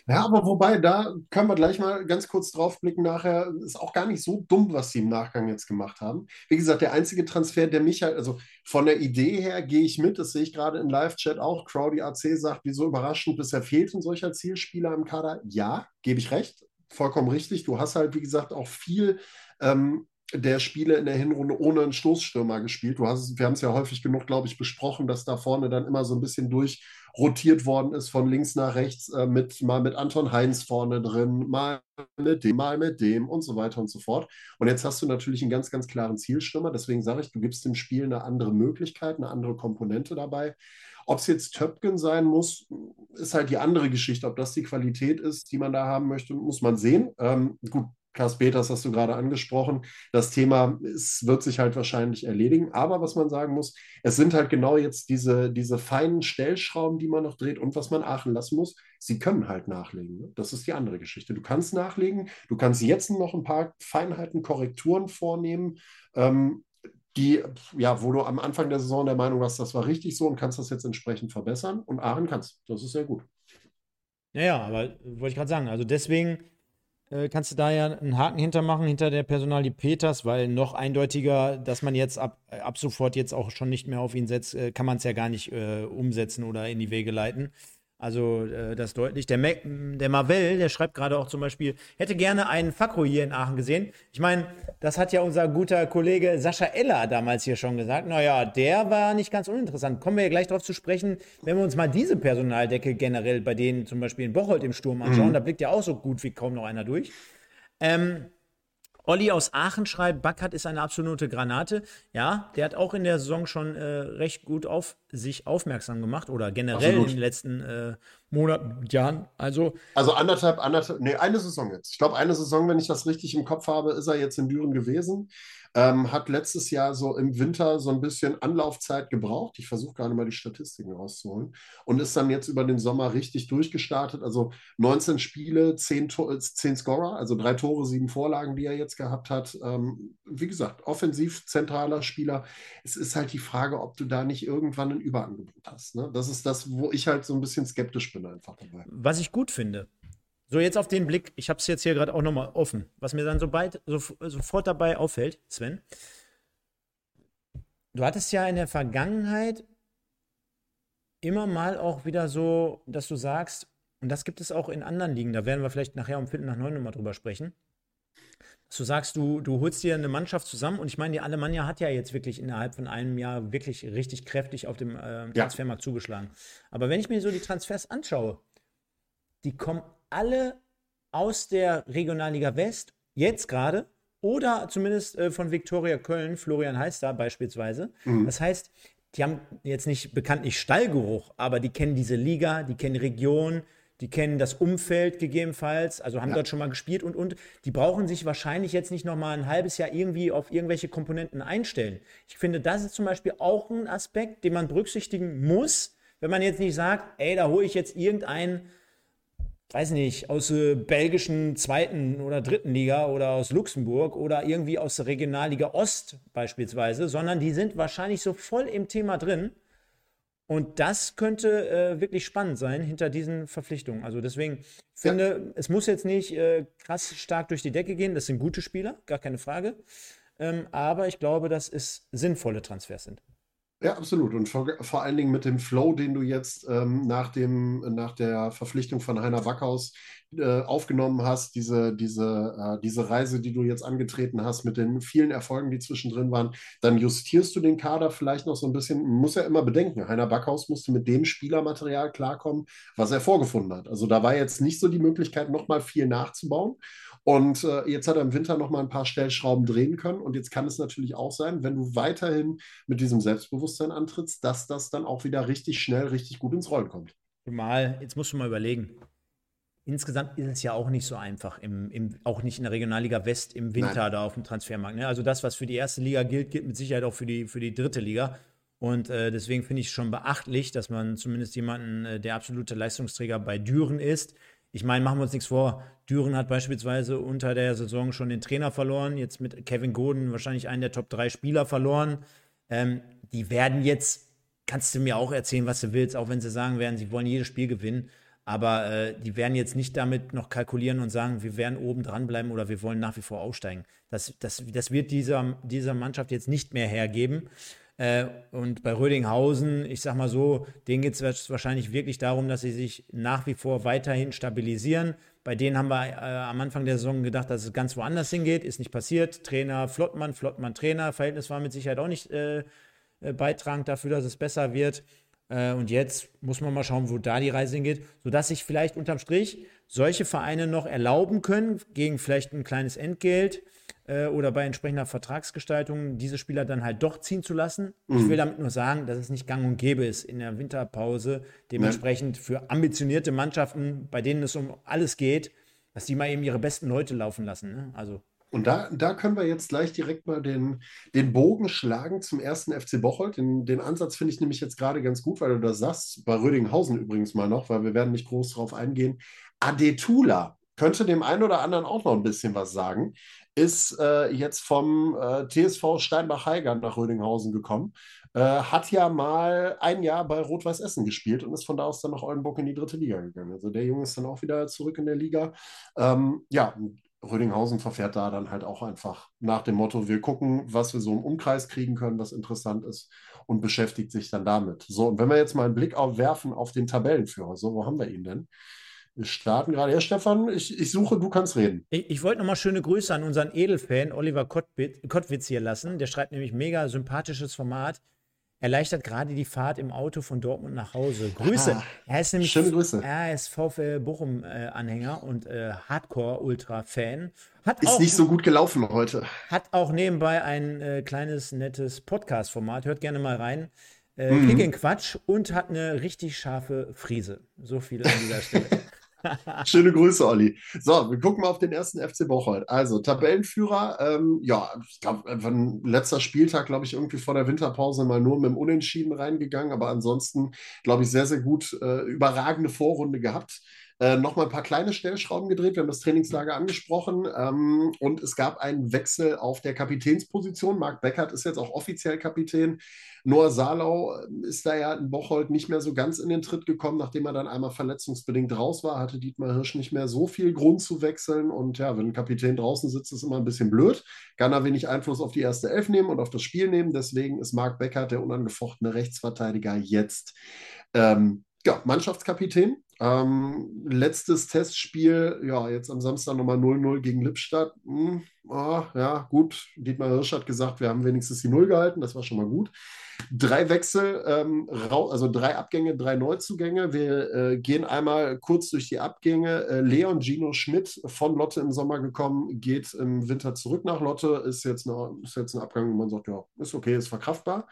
Ja, aber wobei, da können wir gleich mal ganz kurz drauf blicken nachher. Ist auch gar nicht so dumm, was sie im Nachgang jetzt gemacht haben. Wie gesagt, der einzige Transfer, der mich halt, also von der Idee her gehe ich mit, das sehe ich gerade im Live-Chat auch. Crowdy AC sagt, wieso überraschend, bisher fehlt ein solcher Zielspieler im Kader. Ja, gebe ich recht vollkommen richtig. Du hast halt, wie gesagt, auch viel ähm, der Spiele in der Hinrunde ohne einen Stoßstürmer gespielt. Du hast, wir haben es ja häufig genug, glaube ich, besprochen, dass da vorne dann immer so ein bisschen durchrotiert worden ist, von links nach rechts, äh, mit, mal mit Anton Heinz vorne drin, mal mit dem, mal mit dem und so weiter und so fort. Und jetzt hast du natürlich einen ganz, ganz klaren Zielstürmer. Deswegen sage ich, du gibst dem Spiel eine andere Möglichkeit, eine andere Komponente dabei. Ob es jetzt Töpken sein muss, ist halt die andere Geschichte. Ob das die Qualität ist, die man da haben möchte, muss man sehen. Ähm, gut, Kars Peters hast du gerade angesprochen. Das Thema ist, wird sich halt wahrscheinlich erledigen. Aber was man sagen muss, es sind halt genau jetzt diese, diese feinen Stellschrauben, die man noch dreht und was man Aachen lassen muss. Sie können halt nachlegen. Ne? Das ist die andere Geschichte. Du kannst nachlegen. Du kannst jetzt noch ein paar Feinheiten, Korrekturen vornehmen. Ähm, die, ja, wo du am Anfang der Saison der Meinung warst, das war richtig so und kannst das jetzt entsprechend verbessern. Und Aachen kannst. Das ist sehr gut. Ja, ja, aber wollte ich gerade sagen, also deswegen äh, kannst du da ja einen Haken hintermachen, hinter der Personalie Peters, weil noch eindeutiger, dass man jetzt ab, ab sofort jetzt auch schon nicht mehr auf ihn setzt, äh, kann man es ja gar nicht äh, umsetzen oder in die Wege leiten. Also äh, das deutlich. Der, Mac, der Marvel, der schreibt gerade auch zum Beispiel, hätte gerne einen Fakro hier in Aachen gesehen. Ich meine, das hat ja unser guter Kollege Sascha Eller damals hier schon gesagt. Naja, der war nicht ganz uninteressant. Kommen wir ja gleich darauf zu sprechen, wenn wir uns mal diese Personaldecke generell bei denen zum Beispiel in Bocholt im Sturm anschauen. Mhm. Da blickt ja auch so gut wie kaum noch einer durch. Ähm, Olli aus Aachen schreibt, Backert ist eine absolute Granate. Ja, der hat auch in der Saison schon äh, recht gut auf sich aufmerksam gemacht oder generell Absolut. in den letzten äh, Monaten und Jahren. Also, also anderthalb, anderthalb, nee, eine Saison jetzt. Ich glaube, eine Saison, wenn ich das richtig im Kopf habe, ist er jetzt in Düren gewesen. Ähm, hat letztes Jahr so im Winter so ein bisschen Anlaufzeit gebraucht. Ich versuche gerade mal die Statistiken rauszuholen. Und ist dann jetzt über den Sommer richtig durchgestartet. Also 19 Spiele, 10, 10 Scorer, also drei Tore, sieben Vorlagen, die er jetzt gehabt hat. Ähm, wie gesagt, offensiv zentraler Spieler. Es ist halt die Frage, ob du da nicht irgendwann ein Überangebot hast. Ne? Das ist das, wo ich halt so ein bisschen skeptisch bin einfach dabei. Was ich gut finde, so, jetzt auf den Blick, ich habe es jetzt hier gerade auch nochmal offen, was mir dann so bald, so, sofort dabei auffällt, Sven. Du hattest ja in der Vergangenheit immer mal auch wieder so, dass du sagst, und das gibt es auch in anderen Ligen, da werden wir vielleicht nachher um Viertel nach neun nochmal drüber sprechen, dass du sagst, du, du holst dir eine Mannschaft zusammen und ich meine, die Alemannia hat ja jetzt wirklich innerhalb von einem Jahr wirklich richtig kräftig auf dem äh, Transfermarkt ja. zugeschlagen. Aber wenn ich mir so die Transfers anschaue, die kommen alle aus der Regionalliga West, jetzt gerade, oder zumindest äh, von Viktoria Köln, Florian Heister beispielsweise. Mhm. Das heißt, die haben jetzt nicht bekanntlich Stallgeruch, aber die kennen diese Liga, die kennen die Region, die kennen das Umfeld gegebenenfalls, also haben ja. dort schon mal gespielt und und die brauchen sich wahrscheinlich jetzt nicht noch mal ein halbes Jahr irgendwie auf irgendwelche Komponenten einstellen. Ich finde, das ist zum Beispiel auch ein Aspekt, den man berücksichtigen muss, wenn man jetzt nicht sagt, ey, da hole ich jetzt irgendeinen weiß nicht, aus der belgischen zweiten oder dritten Liga oder aus Luxemburg oder irgendwie aus der Regionalliga Ost beispielsweise, sondern die sind wahrscheinlich so voll im Thema drin. Und das könnte äh, wirklich spannend sein hinter diesen Verpflichtungen. Also deswegen finde, ja. es muss jetzt nicht äh, krass stark durch die Decke gehen. Das sind gute Spieler, gar keine Frage. Ähm, aber ich glaube, dass es sinnvolle Transfers sind. Ja, absolut. Und vor, vor allen Dingen mit dem Flow, den du jetzt ähm, nach, dem, nach der Verpflichtung von Heiner Backhaus äh, aufgenommen hast, diese, diese, äh, diese Reise, die du jetzt angetreten hast, mit den vielen Erfolgen, die zwischendrin waren, dann justierst du den Kader vielleicht noch so ein bisschen. Man muss ja immer bedenken, Heiner Backhaus musste mit dem Spielermaterial klarkommen, was er vorgefunden hat. Also da war jetzt nicht so die Möglichkeit, nochmal viel nachzubauen. Und äh, jetzt hat er im Winter noch mal ein paar Stellschrauben drehen können. Und jetzt kann es natürlich auch sein, wenn du weiterhin mit diesem Selbstbewusstsein antrittst, dass das dann auch wieder richtig schnell, richtig gut ins Rollen kommt. Mal, jetzt musst du mal überlegen. Insgesamt ist es ja auch nicht so einfach, im, im, auch nicht in der Regionalliga West im Winter Nein. da auf dem Transfermarkt. Ne? Also das, was für die erste Liga gilt, gilt mit Sicherheit auch für die, für die dritte Liga. Und äh, deswegen finde ich es schon beachtlich, dass man zumindest jemanden, äh, der absolute Leistungsträger bei Düren ist, ich meine, machen wir uns nichts vor. Düren hat beispielsweise unter der Saison schon den Trainer verloren, jetzt mit Kevin Goden wahrscheinlich einen der Top 3 Spieler verloren. Ähm, die werden jetzt, kannst du mir auch erzählen, was du willst, auch wenn sie sagen werden, sie wollen jedes Spiel gewinnen. Aber äh, die werden jetzt nicht damit noch kalkulieren und sagen, wir werden oben dranbleiben oder wir wollen nach wie vor aufsteigen. Das, das, das wird dieser, dieser Mannschaft jetzt nicht mehr hergeben. Äh, und bei Rödinghausen, ich sag mal so, denen geht es wahrscheinlich wirklich darum, dass sie sich nach wie vor weiterhin stabilisieren. Bei denen haben wir äh, am Anfang der Saison gedacht, dass es ganz woanders hingeht. Ist nicht passiert. Trainer Flottmann, Flottmann Trainer. Verhältnis war mit Sicherheit auch nicht äh, äh beitragend dafür, dass es besser wird. Äh, und jetzt muss man mal schauen, wo da die Reise hingeht, sodass sich vielleicht unterm Strich solche Vereine noch erlauben können, gegen vielleicht ein kleines Entgelt äh, oder bei entsprechender Vertragsgestaltung diese Spieler dann halt doch ziehen zu lassen. Mhm. Ich will damit nur sagen, dass es nicht gang und gäbe ist in der Winterpause, dementsprechend ja. für ambitionierte Mannschaften, bei denen es um alles geht, dass die mal eben ihre besten Leute laufen lassen. Ne? Also und da, da können wir jetzt gleich direkt mal den, den Bogen schlagen zum ersten FC Bocholt. Den, den Ansatz finde ich nämlich jetzt gerade ganz gut, weil du das sagst. Bei Rödinghausen übrigens mal noch, weil wir werden nicht groß drauf eingehen. Adetula könnte dem einen oder anderen auch noch ein bisschen was sagen ist äh, jetzt vom äh, TSV Steinbach-Heigern nach Rödinghausen gekommen. Äh, hat ja mal ein Jahr bei Rot-Weiß Essen gespielt und ist von da aus dann nach Oldenburg in die dritte Liga gegangen. Also der Junge ist dann auch wieder zurück in der Liga. Ähm, ja, Rödinghausen verfährt da dann halt auch einfach nach dem Motto, wir gucken, was wir so im Umkreis kriegen können, was interessant ist und beschäftigt sich dann damit. So, und wenn wir jetzt mal einen Blick auf werfen auf den Tabellenführer, so, wo haben wir ihn denn? Wir starten gerade. Ja, Stefan, ich, ich suche, du kannst reden. Ich, ich wollte nochmal schöne Grüße an unseren Edelfan Oliver Kottwitz hier lassen. Der schreibt nämlich mega sympathisches Format. erleichtert gerade die Fahrt im Auto von Dortmund nach Hause. Grüße. Ah, er ist nämlich schöne Grüße. Er ist VfL Bochum-Anhänger und äh, Hardcore-Ultra-Fan. Ist auch, nicht so gut gelaufen heute. Hat auch nebenbei ein äh, kleines, nettes Podcast-Format. Hört gerne mal rein. Äh, Mhm. Quatsch und hat eine richtig scharfe Friese. So viel an dieser Stelle. Schöne Grüße, Olli. So, wir gucken mal auf den ersten FC Bocholt. Also, Tabellenführer, ähm, ja, ich glaube, letzter Spieltag, glaube ich, irgendwie vor der Winterpause mal nur mit dem Unentschieden reingegangen, aber ansonsten, glaube ich, sehr, sehr gut, äh, überragende Vorrunde gehabt. Äh, Nochmal ein paar kleine Stellschrauben gedreht. Wir haben das Trainingslager angesprochen. Ähm, und es gab einen Wechsel auf der Kapitänsposition. Marc Beckert ist jetzt auch offiziell Kapitän. Noah Salau äh, ist da ja in Bocholt nicht mehr so ganz in den Tritt gekommen, nachdem er dann einmal verletzungsbedingt raus war, hatte Dietmar Hirsch nicht mehr so viel Grund zu wechseln. Und ja, wenn ein Kapitän draußen sitzt, ist immer ein bisschen blöd. Kann er wenig Einfluss auf die erste Elf nehmen und auf das Spiel nehmen. Deswegen ist Marc Beckert, der unangefochtene Rechtsverteidiger, jetzt ähm, ja, Mannschaftskapitän. Ähm, letztes Testspiel, ja, jetzt am Samstag nochmal 0-0 gegen Lippstadt. Hm, ah, ja, gut. Dietmar Hirsch hat gesagt, wir haben wenigstens die Null gehalten, das war schon mal gut. Drei Wechsel, ähm, also drei Abgänge, drei Neuzugänge. Wir äh, gehen einmal kurz durch die Abgänge. Äh, Leon Gino Schmidt von Lotte im Sommer gekommen, geht im Winter zurück nach Lotte. Ist jetzt, eine, ist jetzt ein Abgang, wo man sagt, ja, ist okay, ist verkraftbar.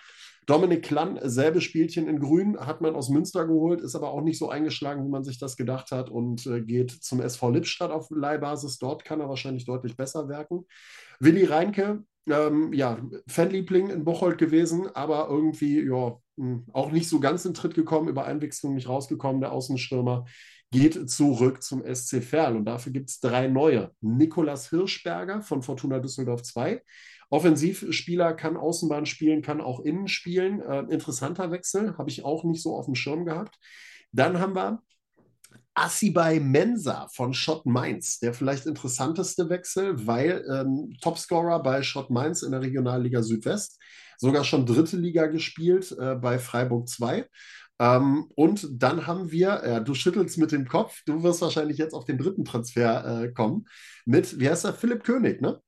Dominik Klann, selbe Spielchen in Grün, hat man aus Münster geholt, ist aber auch nicht so eingeschlagen, wie man sich das gedacht hat und äh, geht zum SV Lippstadt auf Leihbasis. Dort kann er wahrscheinlich deutlich besser werken. Willi Reinke, ähm, ja, Fanliebling in Bocholt gewesen, aber irgendwie, ja, mh, auch nicht so ganz in Tritt gekommen, über Einwechslung nicht rausgekommen, der Außenstürmer geht zurück zum SC Verl und dafür gibt es drei neue. Nikolas Hirschberger von Fortuna Düsseldorf 2. Offensivspieler kann Außenbahn spielen, kann auch innen spielen. Äh, interessanter Wechsel, habe ich auch nicht so auf dem Schirm gehabt. Dann haben wir Assibay Mensa von Schott Mainz, der vielleicht interessanteste Wechsel, weil ähm, Topscorer bei Schott Mainz in der Regionalliga Südwest, sogar schon dritte Liga gespielt äh, bei Freiburg 2. Ähm, und dann haben wir, ja, du schüttelst mit dem Kopf, du wirst wahrscheinlich jetzt auf den dritten Transfer äh, kommen, mit, wie heißt er, Philipp König, ne?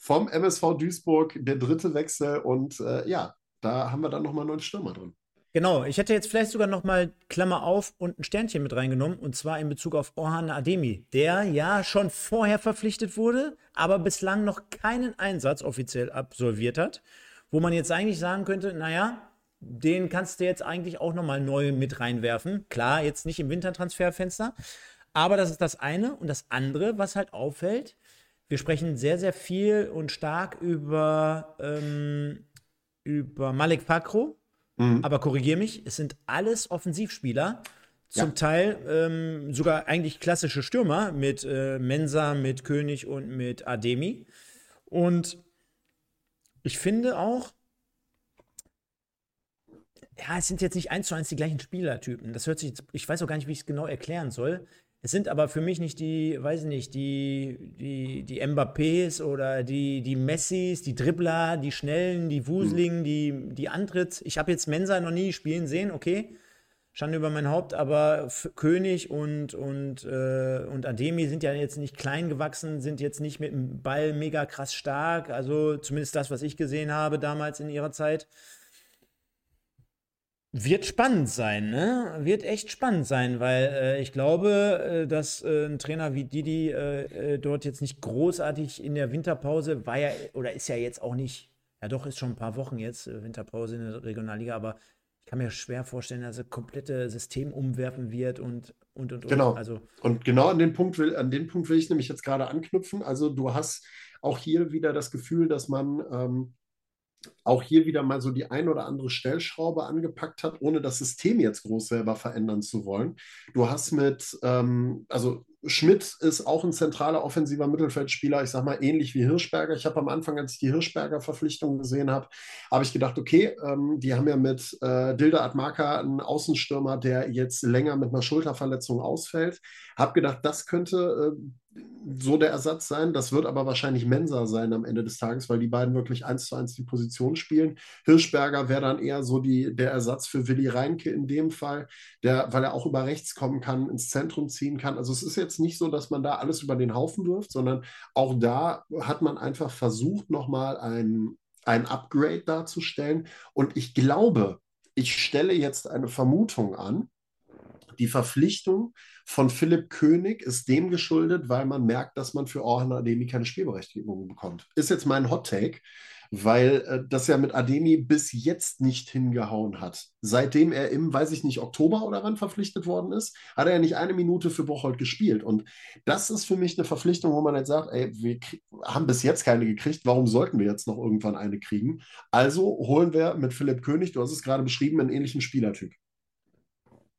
Vom MSV Duisburg, der dritte Wechsel und äh, ja, da haben wir dann nochmal einen neuen Stürmer drin. Genau, ich hätte jetzt vielleicht sogar noch mal Klammer auf und ein Sternchen mit reingenommen und zwar in Bezug auf Orhan Ademi, der ja schon vorher verpflichtet wurde, aber bislang noch keinen Einsatz offiziell absolviert hat, wo man jetzt eigentlich sagen könnte, naja, den kannst du jetzt eigentlich auch noch mal neu mit reinwerfen. Klar, jetzt nicht im Wintertransferfenster, aber das ist das eine und das andere, was halt auffällt, wir sprechen sehr, sehr viel und stark über, ähm, über Malik Fakro, Mhm. aber korrigier mich, es sind alles Offensivspieler. Zum Ja. Teil ähm, sogar eigentlich klassische Stürmer mit äh, Mensa, mit König und mit Ademi. Und ich finde auch, ja, es sind jetzt nicht eins zu eins die gleichen Spielertypen. Das hört sich, jetzt- ich weiß auch gar nicht, wie ich es genau erklären soll. Es sind aber für mich nicht die, weiß ich nicht, die, die, die Mbappés oder die, die Messis, die Dribbler, die Schnellen, die Wuseligen, die, die Antritts. Ich habe jetzt Mensa noch nie spielen sehen, okay. Schande über mein Haupt, aber König und, und, äh, und Ademi sind ja jetzt nicht klein gewachsen, sind jetzt nicht mit dem Ball mega krass stark. Also zumindest das, was ich gesehen habe damals in ihrer Zeit. Wird spannend sein, ne? Wird echt spannend sein, weil äh, ich glaube, äh, dass äh, ein Trainer wie Didi äh, äh, dort jetzt nicht großartig in der Winterpause war ja oder ist ja jetzt auch nicht, ja doch, ist schon ein paar Wochen jetzt äh, Winterpause in der Regionalliga, aber ich kann mir schwer vorstellen, dass er komplette System umwerfen wird und und und und. Genau. Also Und genau an den Punkt will, an den Punkt will ich nämlich jetzt gerade anknüpfen. Also du hast auch hier wieder das Gefühl, dass man ähm, auch hier wieder mal so die ein oder andere Stellschraube angepackt hat, ohne das System jetzt groß selber verändern zu wollen. Du hast mit, ähm, also Schmidt ist auch ein zentraler offensiver Mittelfeldspieler, ich sag mal ähnlich wie Hirschberger. Ich habe am Anfang, als ich die Hirschberger-Verpflichtung gesehen habe, habe ich gedacht, okay, ähm, die haben ja mit äh, Dilda Admaka einen Außenstürmer, der jetzt länger mit einer Schulterverletzung ausfällt. Habe gedacht, das könnte äh, so der Ersatz sein. Das wird aber wahrscheinlich Mensa sein am Ende des Tages, weil die beiden wirklich eins zu eins die Position spielen. Hirschberger wäre dann eher so die, der Ersatz für Willi Reinke in dem Fall, der, weil er auch über rechts kommen kann, ins Zentrum ziehen kann. Also es ist jetzt nicht so, dass man da alles über den Haufen wirft, sondern auch da hat man einfach versucht, nochmal einen ein Upgrade darzustellen. Und ich glaube, ich stelle jetzt eine Vermutung an, die Verpflichtung von Philipp König ist dem geschuldet, weil man merkt, dass man für Orhan Ademi keine Spielberechtigung bekommt. Ist jetzt mein Hot Take weil äh, das ja mit Ademi bis jetzt nicht hingehauen hat. Seitdem er im, weiß ich nicht, Oktober oder wann verpflichtet worden ist, hat er ja nicht eine Minute für Bocholt gespielt. Und das ist für mich eine Verpflichtung, wo man jetzt sagt, ey, wir haben bis jetzt keine gekriegt, warum sollten wir jetzt noch irgendwann eine kriegen? Also holen wir mit Philipp König, du hast es gerade beschrieben, einen ähnlichen Spielertyp.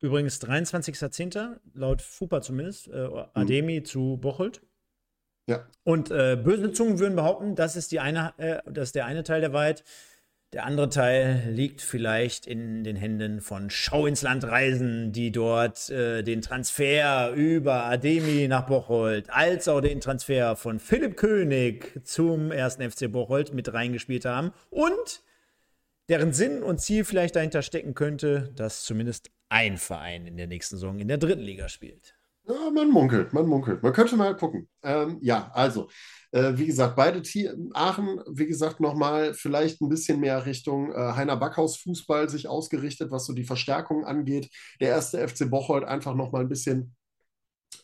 Übrigens 23.10. laut FUPA zumindest, äh, Ademi mhm. zu Bocholt. Ja. Und äh, böse Zungen würden behaupten, das ist, die eine, äh, das ist der eine Teil der Wahrheit. Der andere Teil liegt vielleicht in den Händen von Schau ins Land Reisen, die dort äh, den Transfer über Ademi nach Bocholt, als auch den Transfer von Philipp König zum ersten FC Bocholt mit reingespielt haben und deren Sinn und Ziel vielleicht dahinter stecken könnte, dass zumindest ein Verein in der nächsten Saison in der dritten Liga spielt. Ja, man munkelt, man munkelt. Man könnte mal gucken. Ähm, ja, also, äh, wie gesagt, beide Tier Aachen, wie gesagt, nochmal vielleicht ein bisschen mehr Richtung äh, Heiner Backhaus Fußball sich ausgerichtet, was so die Verstärkung angeht. Der erste FC Bocholt einfach nochmal ein bisschen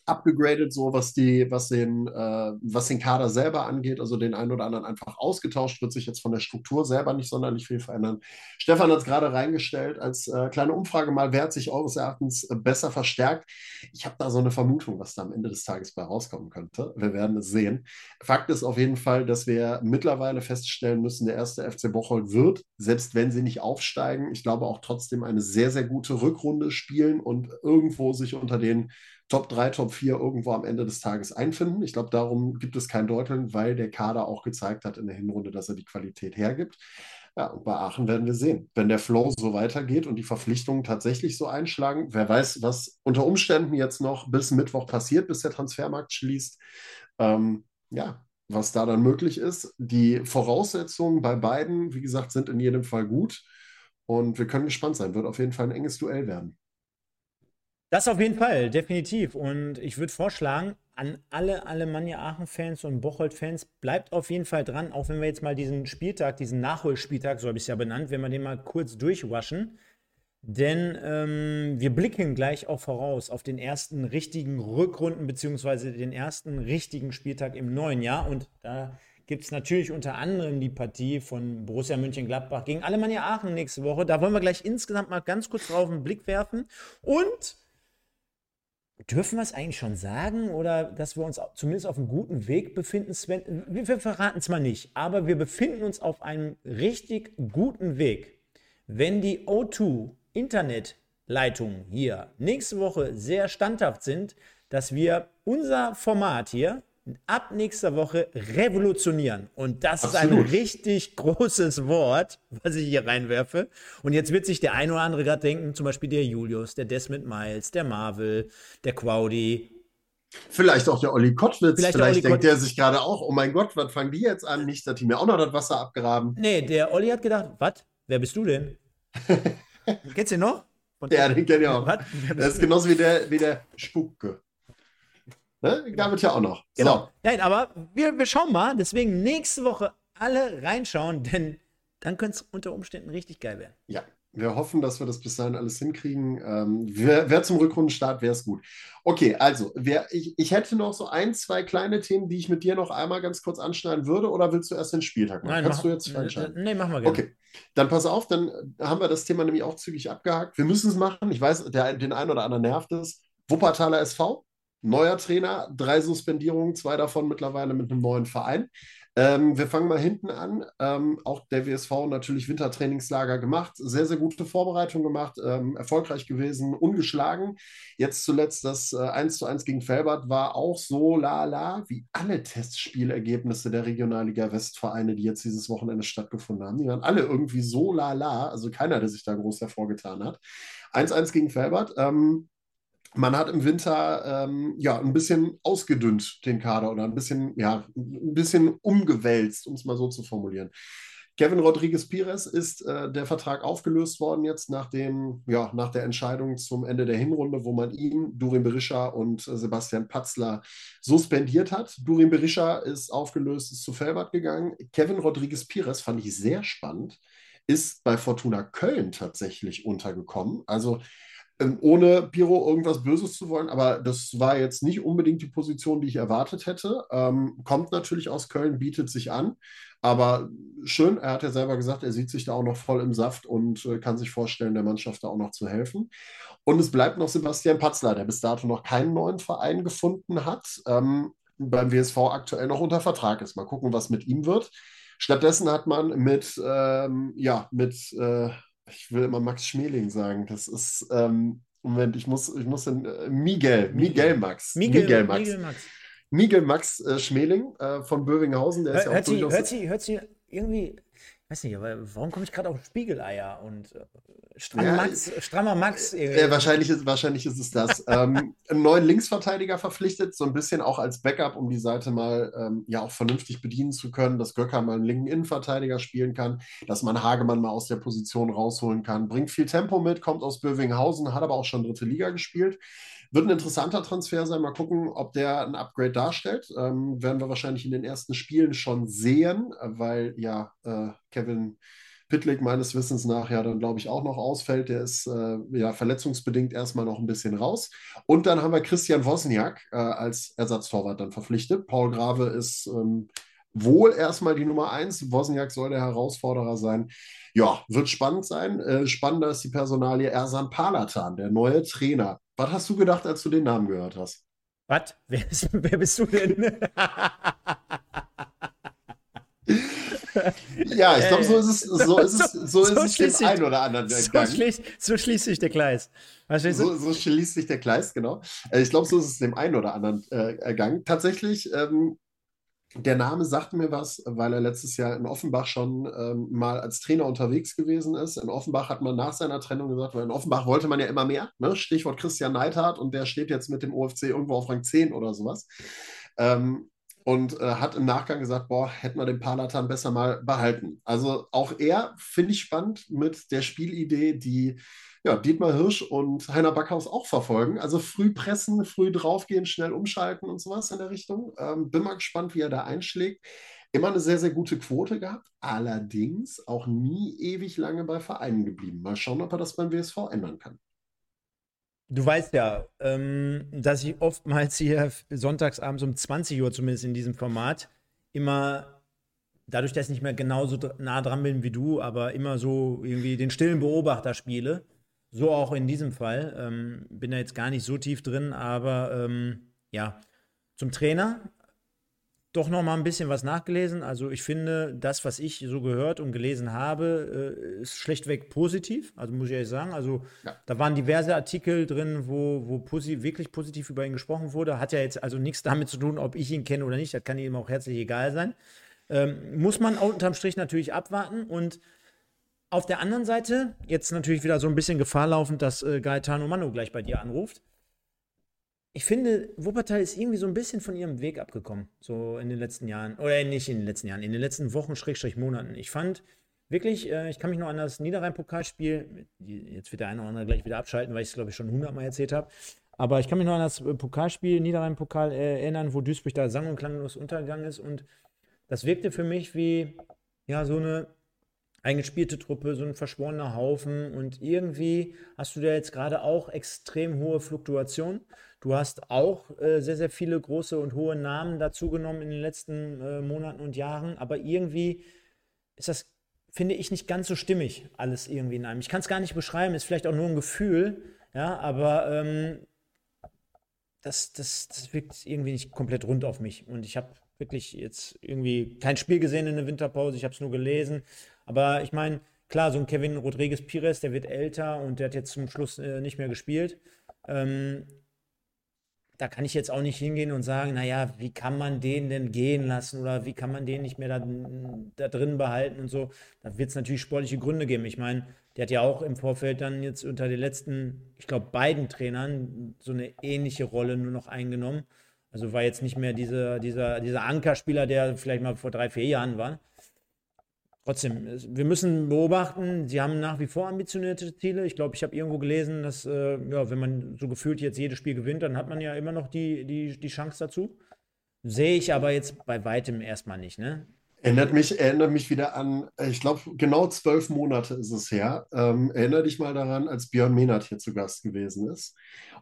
abgegradet, so was die, was den, äh, was den Kader selber angeht, also den einen oder anderen einfach ausgetauscht, wird sich jetzt von der Struktur selber nicht sonderlich viel verändern. Stefan hat es gerade reingestellt als äh, kleine Umfrage mal, wer hat sich eures Erachtens äh, besser verstärkt? Ich habe da so eine Vermutung, was da am Ende des Tages bei rauskommen könnte. Wir werden es sehen. Fakt ist auf jeden Fall, dass wir mittlerweile feststellen müssen, der erste FC Bocholt wird, selbst wenn sie nicht aufsteigen, ich glaube auch trotzdem eine sehr, sehr gute Rückrunde spielen und irgendwo sich unter den Top 3, Top 4 irgendwo am Ende des Tages einfinden. Ich glaube, darum gibt es kein Deuteln, weil der Kader auch gezeigt hat in der Hinrunde, dass er die Qualität hergibt. Ja, und bei Aachen werden wir sehen. Wenn der Flow so weitergeht und die Verpflichtungen tatsächlich so einschlagen, wer weiß, was unter Umständen jetzt noch bis Mittwoch passiert, bis der Transfermarkt schließt. Ähm, ja, was da dann möglich ist. Die Voraussetzungen bei beiden, wie gesagt, sind in jedem Fall gut. Und wir können gespannt sein. Wird auf jeden Fall ein enges Duell werden. Das auf jeden Fall, definitiv. Und ich würde vorschlagen, an alle Alemannia Aachen-Fans und Bocholt-Fans, bleibt auf jeden Fall dran, auch wenn wir jetzt mal diesen Spieltag, diesen Nachholspieltag, so habe ich es ja benannt, wenn wir den mal kurz durchwaschen. Denn ähm, wir blicken gleich auch voraus auf den ersten richtigen Rückrunden, beziehungsweise den ersten richtigen Spieltag im neuen Jahr. Und da gibt es natürlich unter anderem die Partie von Borussia Mönchengladbach gegen Alemannia Aachen nächste Woche. Da wollen wir gleich insgesamt mal ganz kurz drauf einen Blick werfen. Und Dürfen wir es eigentlich schon sagen oder dass wir uns zumindest auf einem guten Weg befinden, Sven? Wir verraten es mal nicht, aber wir befinden uns auf einem richtig guten Weg. Wenn die O2 Internetleitungen hier nächste Woche sehr standhaft sind, dass wir unser Format hier ab nächster Woche revolutionieren. Und das Absolut. ist ein richtig großes Wort, was ich hier reinwerfe. Und jetzt wird sich der ein oder andere gerade denken, zum Beispiel der Julius, der Desmond Miles, der Marvel, der Quaudi. Vielleicht auch der Olli Kottwitz. Vielleicht, Vielleicht Olli denkt Kott der sich gerade auch, oh mein Gott, was fangen die jetzt an? Nicht, dass die mir auch noch das Wasser abgraben. Nee, der Olli hat gedacht, was? Wer bist du denn? Kennst du den noch? ja, den kenn ich auch. Das ist genauso wie der, wie der Spucke. Ne? Gab es ja auch noch. Genau. So. Nein, aber wir, wir schauen mal. Deswegen nächste Woche alle reinschauen, denn dann könnte es unter Umständen richtig geil werden. Ja, wir hoffen, dass wir das bis dahin alles hinkriegen. Ähm, wer, wer, zum Rückrundenstart wäre es gut. Okay, also wer, ich, ich hätte noch so ein, zwei kleine Themen, die ich mit dir noch einmal ganz kurz anschneiden würde. Oder willst du erst den Spieltag machen? Nein, Kannst mach, du jetzt entscheiden? Nee, machen wir gerne. Okay, dann pass auf, dann haben wir das Thema nämlich auch zügig abgehakt. Wir müssen es machen. Ich weiß, der, den einen oder anderen nervt es. Wuppertaler SV neuer Trainer, drei Suspendierungen, zwei davon mittlerweile mit einem neuen Verein. Ähm, wir fangen mal hinten an. Ähm, auch der WSV natürlich Wintertrainingslager gemacht, sehr, sehr gute Vorbereitung gemacht, ähm, erfolgreich gewesen, ungeschlagen. Jetzt zuletzt das äh, 1 zu 1 gegen Felbert war auch so lala wie alle Testspielergebnisse der Regionalliga Westvereine, die jetzt dieses Wochenende stattgefunden haben. Die waren alle irgendwie so lala, also keiner, der sich da groß hervorgetan hat. 1-1 gegen Felbert. Ähm, man hat im Winter ähm, ja ein bisschen ausgedünnt den Kader oder ein bisschen, ja, ein bisschen umgewälzt, um es mal so zu formulieren. Kevin Rodriguez Pires ist äh, der Vertrag aufgelöst worden jetzt nach, dem, ja, nach der Entscheidung zum Ende der Hinrunde, wo man ihn, Durin Berisha und äh, Sebastian Patzler suspendiert hat. Durin Berisha ist aufgelöst, ist zu Felbert gegangen. Kevin Rodriguez Pires fand ich sehr spannend, ist bei Fortuna Köln tatsächlich untergekommen. Also ohne Piro irgendwas Böses zu wollen, aber das war jetzt nicht unbedingt die Position, die ich erwartet hätte. Ähm, kommt natürlich aus Köln, bietet sich an. Aber schön, er hat ja selber gesagt, er sieht sich da auch noch voll im Saft und äh, kann sich vorstellen, der Mannschaft da auch noch zu helfen. Und es bleibt noch Sebastian Patzler, der bis dato noch keinen neuen Verein gefunden hat, ähm, beim WSV aktuell noch unter Vertrag ist. Mal gucken, was mit ihm wird. Stattdessen hat man mit, ähm, ja, mit, äh, ich will immer Max Schmeling sagen, das ist, ähm, Moment, ich muss, ich muss in, äh, Miguel, Miguel Max. Miguel, Miguel Max. Miguel Max. Miguel Max äh, Schmeling äh, von Bövinghausen, der ist hört, ja auch sie, durchaus. Hört sie, hört sie irgendwie, weiß nicht, aber warum komme ich gerade auf Spiegeleier und äh, strammer, ja, Max, strammer Max? Äh, wahrscheinlich, ist, wahrscheinlich ist es das. ähm, einen neuen Linksverteidiger verpflichtet, so ein bisschen auch als Backup, um die Seite mal ähm, ja auch vernünftig bedienen zu können, dass Göcker mal einen linken Innenverteidiger spielen kann, dass man Hagemann mal aus der Position rausholen kann. Bringt viel Tempo mit, kommt aus Bövinghausen, hat aber auch schon dritte Liga gespielt. Wird ein interessanter Transfer sein. Mal gucken, ob der ein Upgrade darstellt. Ähm, werden wir wahrscheinlich in den ersten Spielen schon sehen, weil ja äh, Kevin Pitlick meines Wissens nach ja dann, glaube ich, auch noch ausfällt. Der ist äh, ja verletzungsbedingt erstmal noch ein bisschen raus. Und dann haben wir Christian Wozniak äh, als Ersatztorwart dann verpflichtet. Paul Grave ist ähm, wohl erstmal die Nummer eins. Wozniak soll der Herausforderer sein. Ja, wird spannend sein. Äh, spannender ist die Personalie Ersan Palatan, der neue Trainer. Was hast du gedacht, als du den Namen gehört hast? Was? Wer, wer bist du denn? ja, ich glaube, so ist es, so ist es, so, so ist es dem einen oder anderen so Schließt, so schließt sich der Kreis. So, so, schließt sich der Kreis, genau. Äh, ich glaube, so ist es dem einen oder anderen äh, ergangen. Tatsächlich ähm, der Name sagt mir was, weil er letztes Jahr in Offenbach schon ähm, mal als Trainer unterwegs gewesen ist. In Offenbach hat man nach seiner Trennung gesagt, weil in Offenbach wollte man ja immer mehr. Ne? Stichwort Christian Neidhardt und der steht jetzt mit dem OFC irgendwo auf Rang 10 oder sowas. Ähm, und äh, hat im Nachgang gesagt, boah, hätten wir den Palatan besser mal behalten. Also auch er finde ich spannend mit der Spielidee, die ja, Dietmar Hirsch und Heiner Backhaus auch verfolgen. Also früh pressen, früh draufgehen, schnell umschalten und sowas in der Richtung. Ähm, bin mal gespannt, wie er da einschlägt. Immer eine sehr, sehr gute Quote gehabt, allerdings auch nie ewig lange bei Vereinen geblieben. Mal schauen, ob er das beim WSV ändern kann. Du weißt ja, ähm, dass ich oftmals hier sonntagsabends um 20 Uhr, zumindest in diesem Format, immer, dadurch, dass ich nicht mehr genauso nah dran bin wie du, aber immer so irgendwie den stillen Beobachter spiele. So auch in diesem Fall. Ähm, bin da jetzt gar nicht so tief drin, aber ähm, ja, zum Trainer doch noch mal ein bisschen was nachgelesen. Also ich finde, das, was ich so gehört und gelesen habe, äh, ist schlechtweg positiv. Also muss ich ehrlich sagen. Also ja. da waren diverse Artikel drin, wo, wo posi wirklich positiv über ihn gesprochen wurde. Hat ja jetzt also nichts damit zu tun, ob ich ihn kenne oder nicht. Das kann ihm auch herzlich egal sein. Ähm, muss man unterm Strich natürlich abwarten und auf der anderen Seite, jetzt natürlich wieder so ein bisschen Gefahr laufend, dass äh, Gaetano Mano gleich bei dir anruft. Ich finde, Wuppertal ist irgendwie so ein bisschen von ihrem Weg abgekommen, so in den letzten Jahren. Oder nicht in den letzten Jahren, in den letzten Wochen, Schrägstrich Monaten. Ich fand wirklich, äh, ich kann mich noch an das Niederrhein-Pokalspiel, jetzt wird der eine oder andere gleich wieder abschalten, weil ich es, glaube ich, schon hundertmal erzählt habe. Aber ich kann mich noch an das Pokalspiel Niederrhein-Pokal äh, erinnern, wo Duisburg da sang- und klanglos untergegangen ist. Und das wirkte für mich wie, ja, so eine eingespielte Truppe, so ein verschworener Haufen und irgendwie hast du da jetzt gerade auch extrem hohe Fluktuationen. Du hast auch äh, sehr, sehr viele große und hohe Namen dazugenommen in den letzten äh, Monaten und Jahren, aber irgendwie ist das, finde ich, nicht ganz so stimmig, alles irgendwie in einem. Ich kann es gar nicht beschreiben, ist vielleicht auch nur ein Gefühl, ja, aber ähm, das, das, das wirkt irgendwie nicht komplett rund auf mich und ich habe wirklich jetzt irgendwie kein Spiel gesehen in der Winterpause, ich habe es nur gelesen aber ich meine, klar, so ein Kevin Rodriguez Pires, der wird älter und der hat jetzt zum Schluss äh, nicht mehr gespielt. Ähm, da kann ich jetzt auch nicht hingehen und sagen, naja, wie kann man den denn gehen lassen oder wie kann man den nicht mehr da, da drin behalten und so. Da wird es natürlich sportliche Gründe geben. Ich meine, der hat ja auch im Vorfeld dann jetzt unter den letzten, ich glaube, beiden Trainern so eine ähnliche Rolle nur noch eingenommen. Also war jetzt nicht mehr diese, dieser, dieser Ankerspieler, der vielleicht mal vor drei, vier Jahren war. Trotzdem, wir müssen beobachten, sie haben nach wie vor ambitionierte Ziele. Ich glaube, ich habe irgendwo gelesen, dass, äh, ja, wenn man so gefühlt jetzt jedes Spiel gewinnt, dann hat man ja immer noch die, die, die Chance dazu. Sehe ich aber jetzt bei weitem erstmal nicht, ne? Erinnert mich, erinnert mich wieder an, ich glaube, genau zwölf Monate ist es her. Ähm, erinnere dich mal daran, als Björn Mehnert hier zu Gast gewesen ist.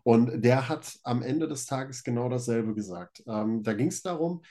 Und der hat am Ende des Tages genau dasselbe gesagt. Ähm, da ging es darum,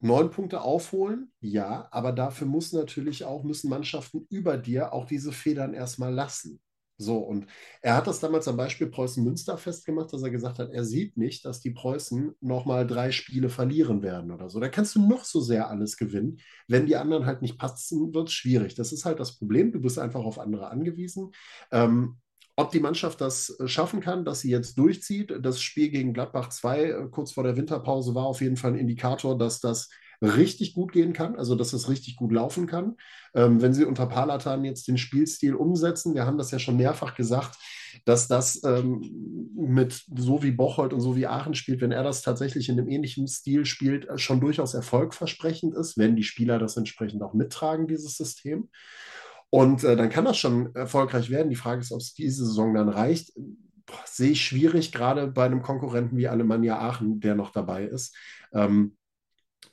neun Punkte aufholen, ja, aber dafür muss natürlich auch, müssen Mannschaften über dir auch diese Federn erstmal lassen. So, und er hat das damals am Beispiel Preußen-Münster festgemacht, dass er gesagt hat, er sieht nicht, dass die Preußen nochmal drei Spiele verlieren werden oder so. Da kannst du noch so sehr alles gewinnen. Wenn die anderen halt nicht passen, wird es schwierig. Das ist halt das Problem. Du bist einfach auf andere angewiesen. Ähm, ob die Mannschaft das äh, schaffen kann, dass sie jetzt durchzieht, das Spiel gegen Gladbach 2 äh, kurz vor der Winterpause war auf jeden Fall ein Indikator, dass das richtig gut gehen kann, also dass es richtig gut laufen kann. Ähm, wenn sie unter Palatan jetzt den Spielstil umsetzen, wir haben das ja schon mehrfach gesagt, dass das ähm, mit so wie Bocholt und so wie Aachen spielt, wenn er das tatsächlich in einem ähnlichen Stil spielt, äh, schon durchaus erfolgversprechend ist, wenn die Spieler das entsprechend auch mittragen, dieses System. Und äh, dann kann das schon erfolgreich werden. Die Frage ist, ob es diese Saison dann reicht. Sehe ich schwierig, gerade bei einem Konkurrenten wie Alemannia Aachen, der noch dabei ist. Ähm,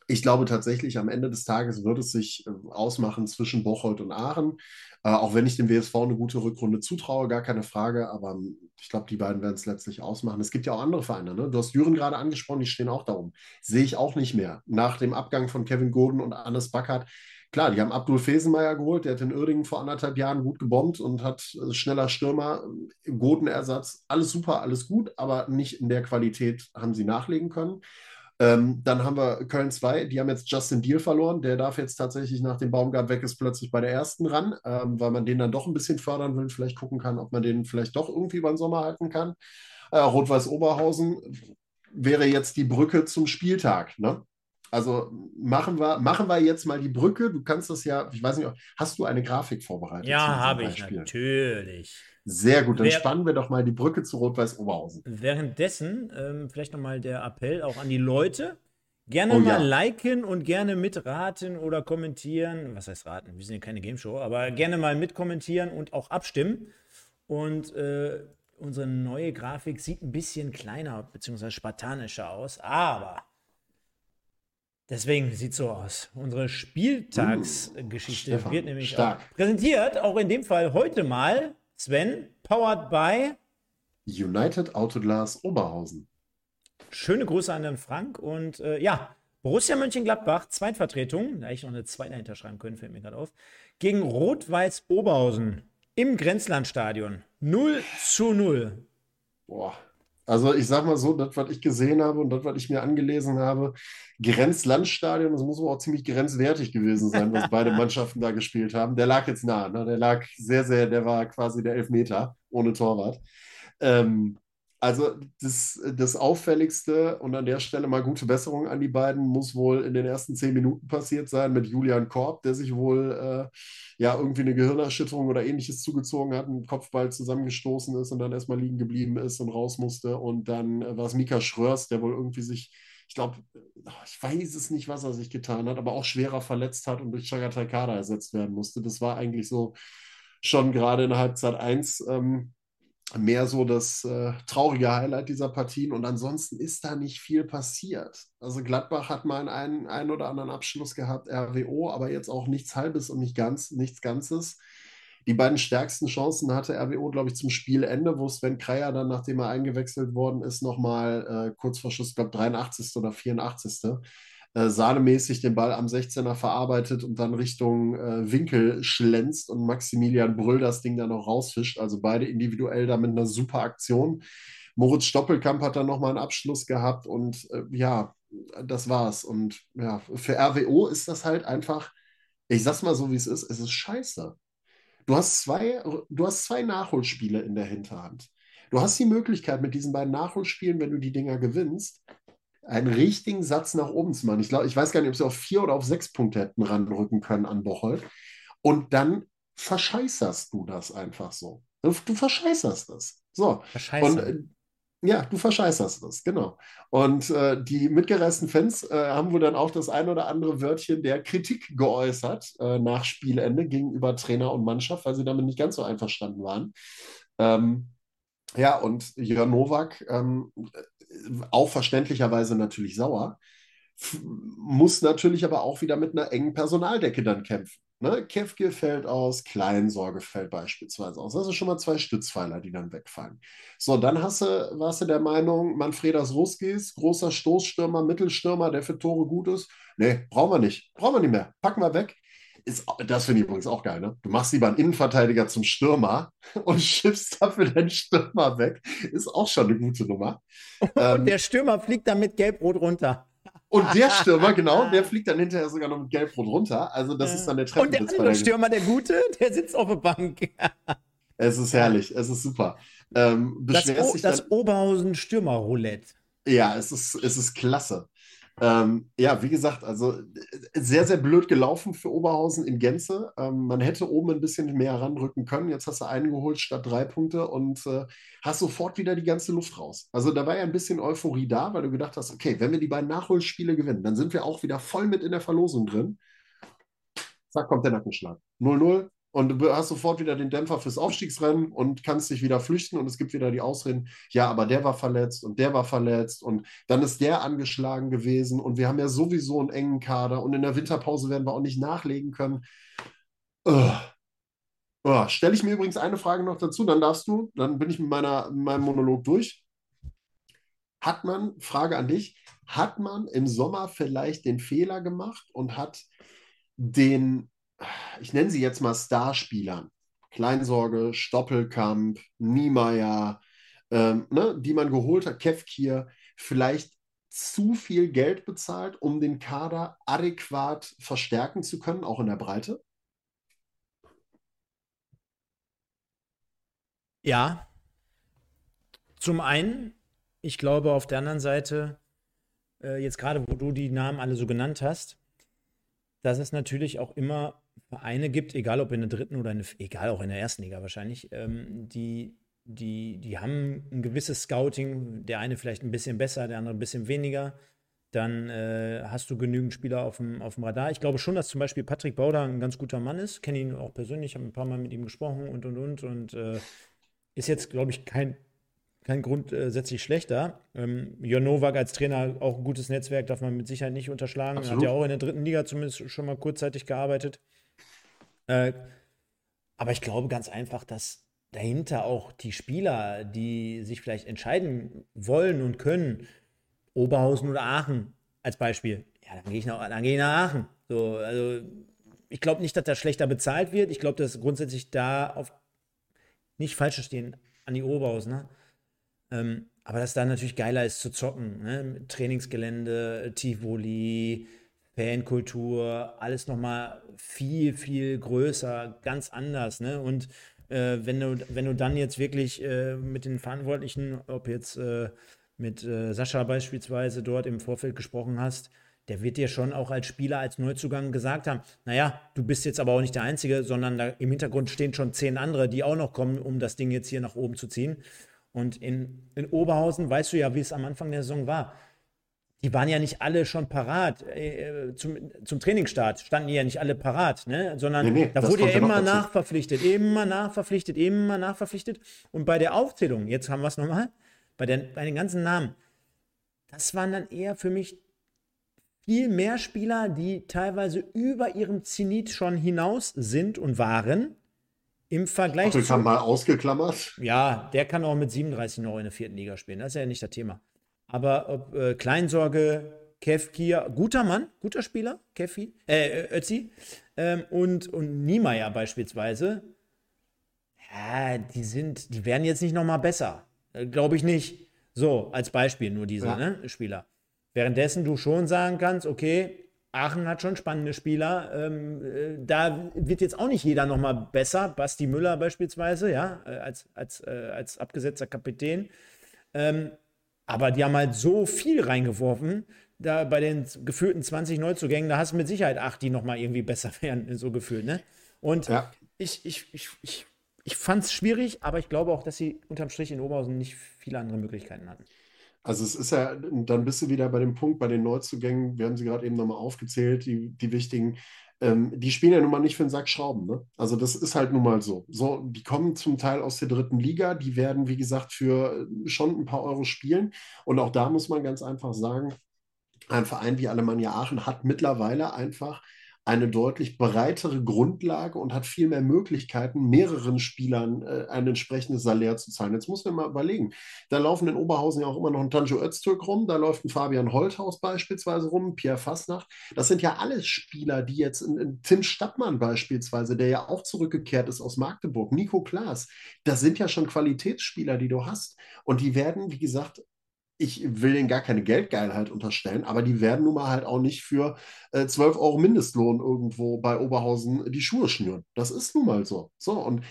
ich glaube tatsächlich, am Ende des Tages wird es sich äh, ausmachen zwischen Bocholt und Aachen. Äh, auch wenn ich dem WSV eine gute Rückrunde zutraue, gar keine Frage. Aber ähm, ich glaube, die beiden werden es letztlich ausmachen. Es gibt ja auch andere Vereine. Ne? Du hast Düren gerade angesprochen, die stehen auch darum. Sehe ich auch nicht mehr. Nach dem Abgang von Kevin Gordon und Hannes Backert. Klar, die haben Abdul Fesenmeier geholt, der hat in Uerdingen vor anderthalb Jahren gut gebombt und hat äh, schneller Stürmer, Godenersatz, alles super, alles gut, aber nicht in der Qualität haben sie nachlegen können. Ähm, dann haben wir Köln 2, die haben jetzt Justin Deal verloren. Der darf jetzt tatsächlich nach dem Baumgart weg ist, plötzlich bei der ersten ran, ähm, weil man den dann doch ein bisschen fördern will. Vielleicht gucken kann, ob man den vielleicht doch irgendwie über den Sommer halten kann. Äh, Rot-Weiß Oberhausen wäre jetzt die Brücke zum Spieltag. Ne? Also machen wir, machen wir jetzt mal die Brücke. Du kannst das ja, ich weiß nicht, hast du eine Grafik vorbereitet? Ja, habe ich natürlich. Sehr gut, dann Wer, spannen wir doch mal die Brücke zu Rot-Weiß Oberhausen. Währenddessen ähm, vielleicht nochmal der Appell auch an die Leute. Gerne oh, mal ja. liken und gerne mitraten oder kommentieren. Was heißt raten? Wir sind ja keine Game Show, aber gerne mal mitkommentieren und auch abstimmen. Und äh, unsere neue Grafik sieht ein bisschen kleiner bzw. spartanischer aus, aber Deswegen sieht es so aus. Unsere Spieltagsgeschichte uh, wird nämlich präsentiert, auch in dem Fall heute mal, Sven, powered by United Autoglas Oberhausen. Schöne Grüße an den Frank und äh, ja, Borussia Mönchengladbach, Zweitvertretung, da ich noch eine zweite hinterschreiben können, fällt mir gerade auf, gegen Rot-Weiß Oberhausen im Grenzlandstadion. 0 zu 0. Boah, also ich sag mal so, das, was ich gesehen habe und das, was ich mir angelesen habe, Grenzlandstadion, das muss aber auch ziemlich grenzwertig gewesen sein, was beide Mannschaften da gespielt haben. Der lag jetzt nah, ne? der lag sehr, sehr, der war quasi der Elfmeter ohne Torwart. Ähm, also das, das Auffälligste und an der Stelle mal gute Besserung an die beiden muss wohl in den ersten zehn Minuten passiert sein mit Julian Korb, der sich wohl äh, ja irgendwie eine Gehirnerschütterung oder ähnliches zugezogen hat, ein Kopfball zusammengestoßen ist und dann erstmal liegen geblieben ist und raus musste. Und dann äh, war es Mika Schröers, der wohl irgendwie sich, ich glaube, ich weiß es nicht, was er sich getan hat, aber auch schwerer verletzt hat und durch Chagatai Kada ersetzt werden musste. Das war eigentlich so schon gerade in Halbzeit 1. Ähm, mehr so das äh, traurige Highlight dieser Partien. Und ansonsten ist da nicht viel passiert. Also Gladbach hat mal einen, einen oder anderen Abschluss gehabt, RWO, aber jetzt auch nichts Halbes und nicht ganz, nichts Ganzes. Die beiden stärksten Chancen hatte RWO, glaube ich, zum Spielende, wo Sven Kreier dann, nachdem er eingewechselt worden ist, nochmal äh, kurz vor Schluss, glaube 83. oder 84 äh, sahnemäßig den Ball am 16er verarbeitet und dann Richtung äh, Winkel schlänzt und Maximilian Brüll das Ding dann noch rausfischt. Also beide individuell da mit einer super Aktion. Moritz Stoppelkamp hat dann nochmal einen Abschluss gehabt und äh, ja, das war's. Und ja, für RWO ist das halt einfach, ich sag's mal so, wie es ist, es ist scheiße. Du hast zwei, du hast zwei Nachholspiele in der Hinterhand. Du hast die Möglichkeit, mit diesen beiden Nachholspielen, wenn du die Dinger gewinnst, einen richtigen Satz nach oben zu machen. Ich, glaub, ich weiß gar nicht, ob sie auf vier oder auf sechs Punkte hätten ranrücken können an Bocholt. Und dann verscheißerst du das einfach so. Du verscheißerst das. So. Und äh, Ja, du verscheißerst das, genau. Und äh, die mitgereisten Fans äh, haben wohl dann auch das ein oder andere Wörtchen der Kritik geäußert äh, nach Spielende gegenüber Trainer und Mannschaft, weil sie damit nicht ganz so einverstanden waren. Ähm, ja, und Jörn Nowak, ähm, auch verständlicherweise natürlich sauer, muss natürlich aber auch wieder mit einer engen Personaldecke dann kämpfen. Ne? Kevke fällt aus, Kleinsorge fällt beispielsweise aus. Das sind schon mal zwei Stützpfeiler, die dann wegfallen. So, dann hast du, warst du der Meinung, Manfredas Ruskis, großer Stoßstürmer, Mittelstürmer, der für Tore gut ist. Nee, brauchen wir nicht. Brauchen wir nicht mehr. Packen wir weg. Ist, das finde ich übrigens auch geil, ne? Du machst lieber einen Innenverteidiger zum Stürmer und schiffst dafür den Stürmer weg. Ist auch schon eine gute Nummer. Und ähm, der Stürmer fliegt dann mit Gelb-Rot runter. Und der Stürmer, genau, der fliegt dann hinterher sogar noch mit Gelb-Rot runter. Also, das ist dann der Treffen. Und der andere Stürmer, der Gute, der sitzt auf der Bank. es ist herrlich, es ist super. Ähm, das, das Oberhausen Stürmer-Roulette. Ja, es ist, es ist klasse. Ähm, ja, wie gesagt, also sehr, sehr blöd gelaufen für Oberhausen in Gänze. Ähm, man hätte oben ein bisschen mehr ranrücken können. Jetzt hast du einen geholt statt drei Punkte und äh, hast sofort wieder die ganze Luft raus. Also da war ja ein bisschen Euphorie da, weil du gedacht hast, okay, wenn wir die beiden Nachholspiele gewinnen, dann sind wir auch wieder voll mit in der Verlosung drin. Zack, kommt der Nackenschlag. 0-0, und du hast sofort wieder den Dämpfer fürs Aufstiegsrennen und kannst dich wieder flüchten und es gibt wieder die Ausreden, ja, aber der war verletzt und der war verletzt und dann ist der angeschlagen gewesen und wir haben ja sowieso einen engen Kader und in der Winterpause werden wir auch nicht nachlegen können. Uh. Stelle ich mir übrigens eine Frage noch dazu, dann darfst du, dann bin ich mit, meiner, mit meinem Monolog durch. Hat man, Frage an dich, hat man im Sommer vielleicht den Fehler gemacht und hat den ich nenne sie jetzt mal Starspielern, Kleinsorge, Stoppelkamp, Niemeyer, ähm, ne, die man geholt hat, Kevkir, vielleicht zu viel Geld bezahlt, um den Kader adäquat verstärken zu können, auch in der Breite? Ja. Zum einen, ich glaube auf der anderen Seite, äh, jetzt gerade wo du die Namen alle so genannt hast, dass es natürlich auch immer Vereine gibt, egal ob in der dritten oder in der, egal auch in der ersten Liga wahrscheinlich, ähm, die, die, die haben ein gewisses Scouting, der eine vielleicht ein bisschen besser, der andere ein bisschen weniger. Dann äh, hast du genügend Spieler auf dem, auf dem Radar. Ich glaube schon, dass zum Beispiel Patrick Bauder ein ganz guter Mann ist. Kenne ihn auch persönlich, habe ein paar Mal mit ihm gesprochen und und und. Und äh, ist jetzt, glaube ich, kein, kein grundsätzlich schlechter. Ähm, Jon Nowak als Trainer auch ein gutes Netzwerk, darf man mit Sicherheit nicht unterschlagen. Absolut. Hat ja auch in der dritten Liga zumindest schon mal kurzzeitig gearbeitet. Äh, aber ich glaube ganz einfach, dass dahinter auch die Spieler, die sich vielleicht entscheiden wollen und können, Oberhausen oder Aachen als Beispiel, ja, dann gehe ich, nach, geh ich nach Aachen. So, also ich glaube nicht, dass da schlechter bezahlt wird. Ich glaube, dass grundsätzlich da auf nicht falsch stehen an die Oberhausen. Ne? Ähm, aber dass da natürlich geiler ist zu zocken. Ne? Trainingsgelände, Tivoli, Fankultur, alles nochmal viel, viel größer, ganz anders. Ne? Und äh, wenn, du, wenn du dann jetzt wirklich äh, mit den Verantwortlichen, ob jetzt äh, mit äh, Sascha beispielsweise dort im Vorfeld gesprochen hast, der wird dir schon auch als Spieler, als Neuzugang gesagt haben, naja, du bist jetzt aber auch nicht der Einzige, sondern im Hintergrund stehen schon zehn andere, die auch noch kommen, um das Ding jetzt hier nach oben zu ziehen. Und in, in Oberhausen weißt du ja, wie es am Anfang der Saison war die waren ja nicht alle schon parat. Äh, zum, zum Trainingsstart standen die ja nicht alle parat, ne? sondern nee, nee, da wurde ja immer nachverpflichtet, immer nachverpflichtet, immer nachverpflichtet. Und bei der Aufzählung, jetzt haben wir es nochmal, bei, bei den ganzen Namen, das waren dann eher für mich viel mehr Spieler, die teilweise über ihrem Zenit schon hinaus sind und waren. Im Vergleich Ach, zu. mal ausgeklammert. Ja, der kann auch mit 37 noch in der vierten Liga spielen. Das ist ja nicht das Thema. Aber ob äh, Kleinsorge, Kevkir, guter Mann, guter Spieler, Kefi, äh, Ötzi, ähm, und, und Niemeyer beispielsweise, ja, die sind, die werden jetzt nicht nochmal besser. Äh, Glaube ich nicht. So, als Beispiel nur diese ja. ne, Spieler. Währenddessen du schon sagen kannst, okay, Aachen hat schon spannende Spieler. Ähm, äh, da wird jetzt auch nicht jeder nochmal besser. Basti Müller beispielsweise, ja, äh, als, als, äh, als abgesetzter Kapitän. Ähm, aber die haben halt so viel reingeworfen, da bei den gefühlten 20 Neuzugängen, da hast du mit Sicherheit acht, die nochmal irgendwie besser werden, so gefühlt, ne? Und ja. ich, ich, ich, ich ich fand es schwierig, aber ich glaube auch, dass sie unterm Strich in Oberhausen nicht viele andere Möglichkeiten hatten. Also es ist ja, dann bist du wieder bei dem Punkt, bei den Neuzugängen, wir haben sie gerade eben nochmal aufgezählt, die, die wichtigen, ähm, die spielen ja nun mal nicht für einen Sack Schrauben. Ne? Also das ist halt nun mal so. So, die kommen zum Teil aus der dritten Liga, die werden, wie gesagt, für schon ein paar Euro spielen. Und auch da muss man ganz einfach sagen, ein Verein wie Alemannia Aachen hat mittlerweile einfach eine deutlich breitere Grundlage und hat viel mehr Möglichkeiten, mehreren Spielern äh, ein entsprechendes Salär zu zahlen. Jetzt muss man mal überlegen, da laufen in Oberhausen ja auch immer noch ein Tanjo Öztürk rum, da läuft ein Fabian Holthaus beispielsweise rum, Pierre Fassnacht. Das sind ja alles Spieler, die jetzt, in, in Tim Stadtmann beispielsweise, der ja auch zurückgekehrt ist aus Magdeburg, Nico Klaas, das sind ja schon Qualitätsspieler, die du hast. Und die werden, wie gesagt, ich will denen gar keine Geldgeilheit unterstellen, aber die werden nun mal halt auch nicht für äh, 12 Euro Mindestlohn irgendwo bei Oberhausen die Schuhe schnüren. Das ist nun mal so. So, und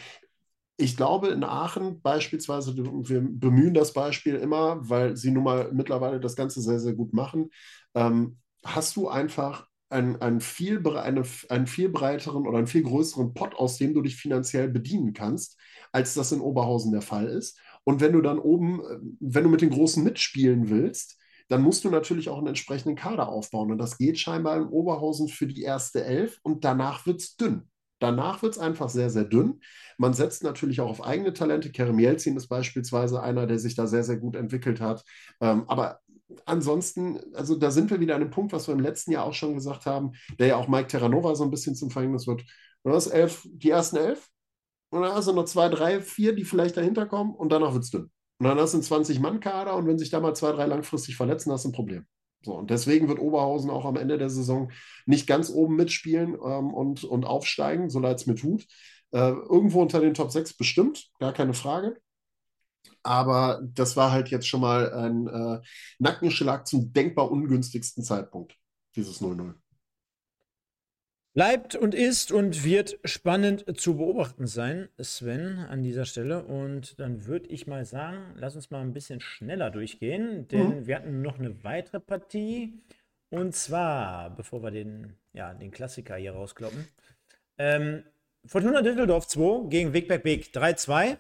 ich glaube, in Aachen beispielsweise, wir bemühen das Beispiel immer, weil sie nun mal mittlerweile das Ganze sehr, sehr gut machen, ähm, hast du einfach einen, einen, viel, eine, einen viel breiteren oder einen viel größeren Pot, aus dem du dich finanziell bedienen kannst, als das in Oberhausen der Fall ist. Und wenn du dann oben, äh, wenn du mit den Großen mitspielen willst, dann musst du natürlich auch einen entsprechenden Kader aufbauen. Und das geht scheinbar in Oberhausen für die erste Elf und danach wird es dünn. Danach wird es einfach sehr, sehr dünn. Man setzt natürlich auch auf eigene Talente. Kerem Jelzin ist beispielsweise einer, der sich da sehr, sehr gut entwickelt hat. Ähm, aber ansonsten, also da sind wir wieder an einem Punkt, was wir im letzten Jahr auch schon gesagt haben, der ja auch Mike Terranova so ein bisschen zum Verhängnis wird. Das elf, die ersten elf, und dann hast du noch zwei, drei, vier, die vielleicht dahinter kommen und danach wird es dünn. Und dann hast du einen 20-Mann-Kader und wenn sich da mal zwei, drei langfristig verletzen, hast du ein Problem. So, und deswegen wird Oberhausen auch am Ende der Saison nicht ganz oben mitspielen ähm, und, und aufsteigen, so leid es mir tut. Äh, irgendwo unter den Top 6 bestimmt, gar keine Frage. Aber das war halt jetzt schon mal ein äh, Nackenschlag zum denkbar ungünstigsten Zeitpunkt, dieses 0-0. Bleibt und ist und wird spannend zu beobachten sein, Sven, an dieser Stelle. Und dann würde ich mal sagen, lass uns mal ein bisschen schneller durchgehen, denn mhm. wir hatten noch eine weitere Partie. Und zwar, bevor wir den, ja, den Klassiker hier rauskloppen, ähm, Fortuna Düsseldorf 2 gegen Wegberg Weg 3-2.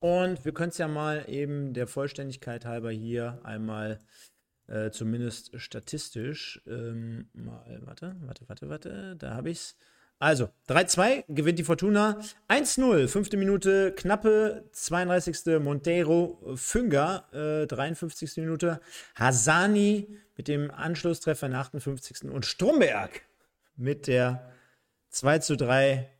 Und wir können es ja mal eben der Vollständigkeit halber hier einmal äh, zumindest statistisch. Ähm, mal, warte, warte, warte, warte, da habe ich es. Also, 3-2 gewinnt die Fortuna. 1-0, fünfte Minute, knappe 32. Monteiro Fünger, äh, 53. Minute. Hasani mit dem Anschlusstreffer in 58. Und Stromberg mit der 2 3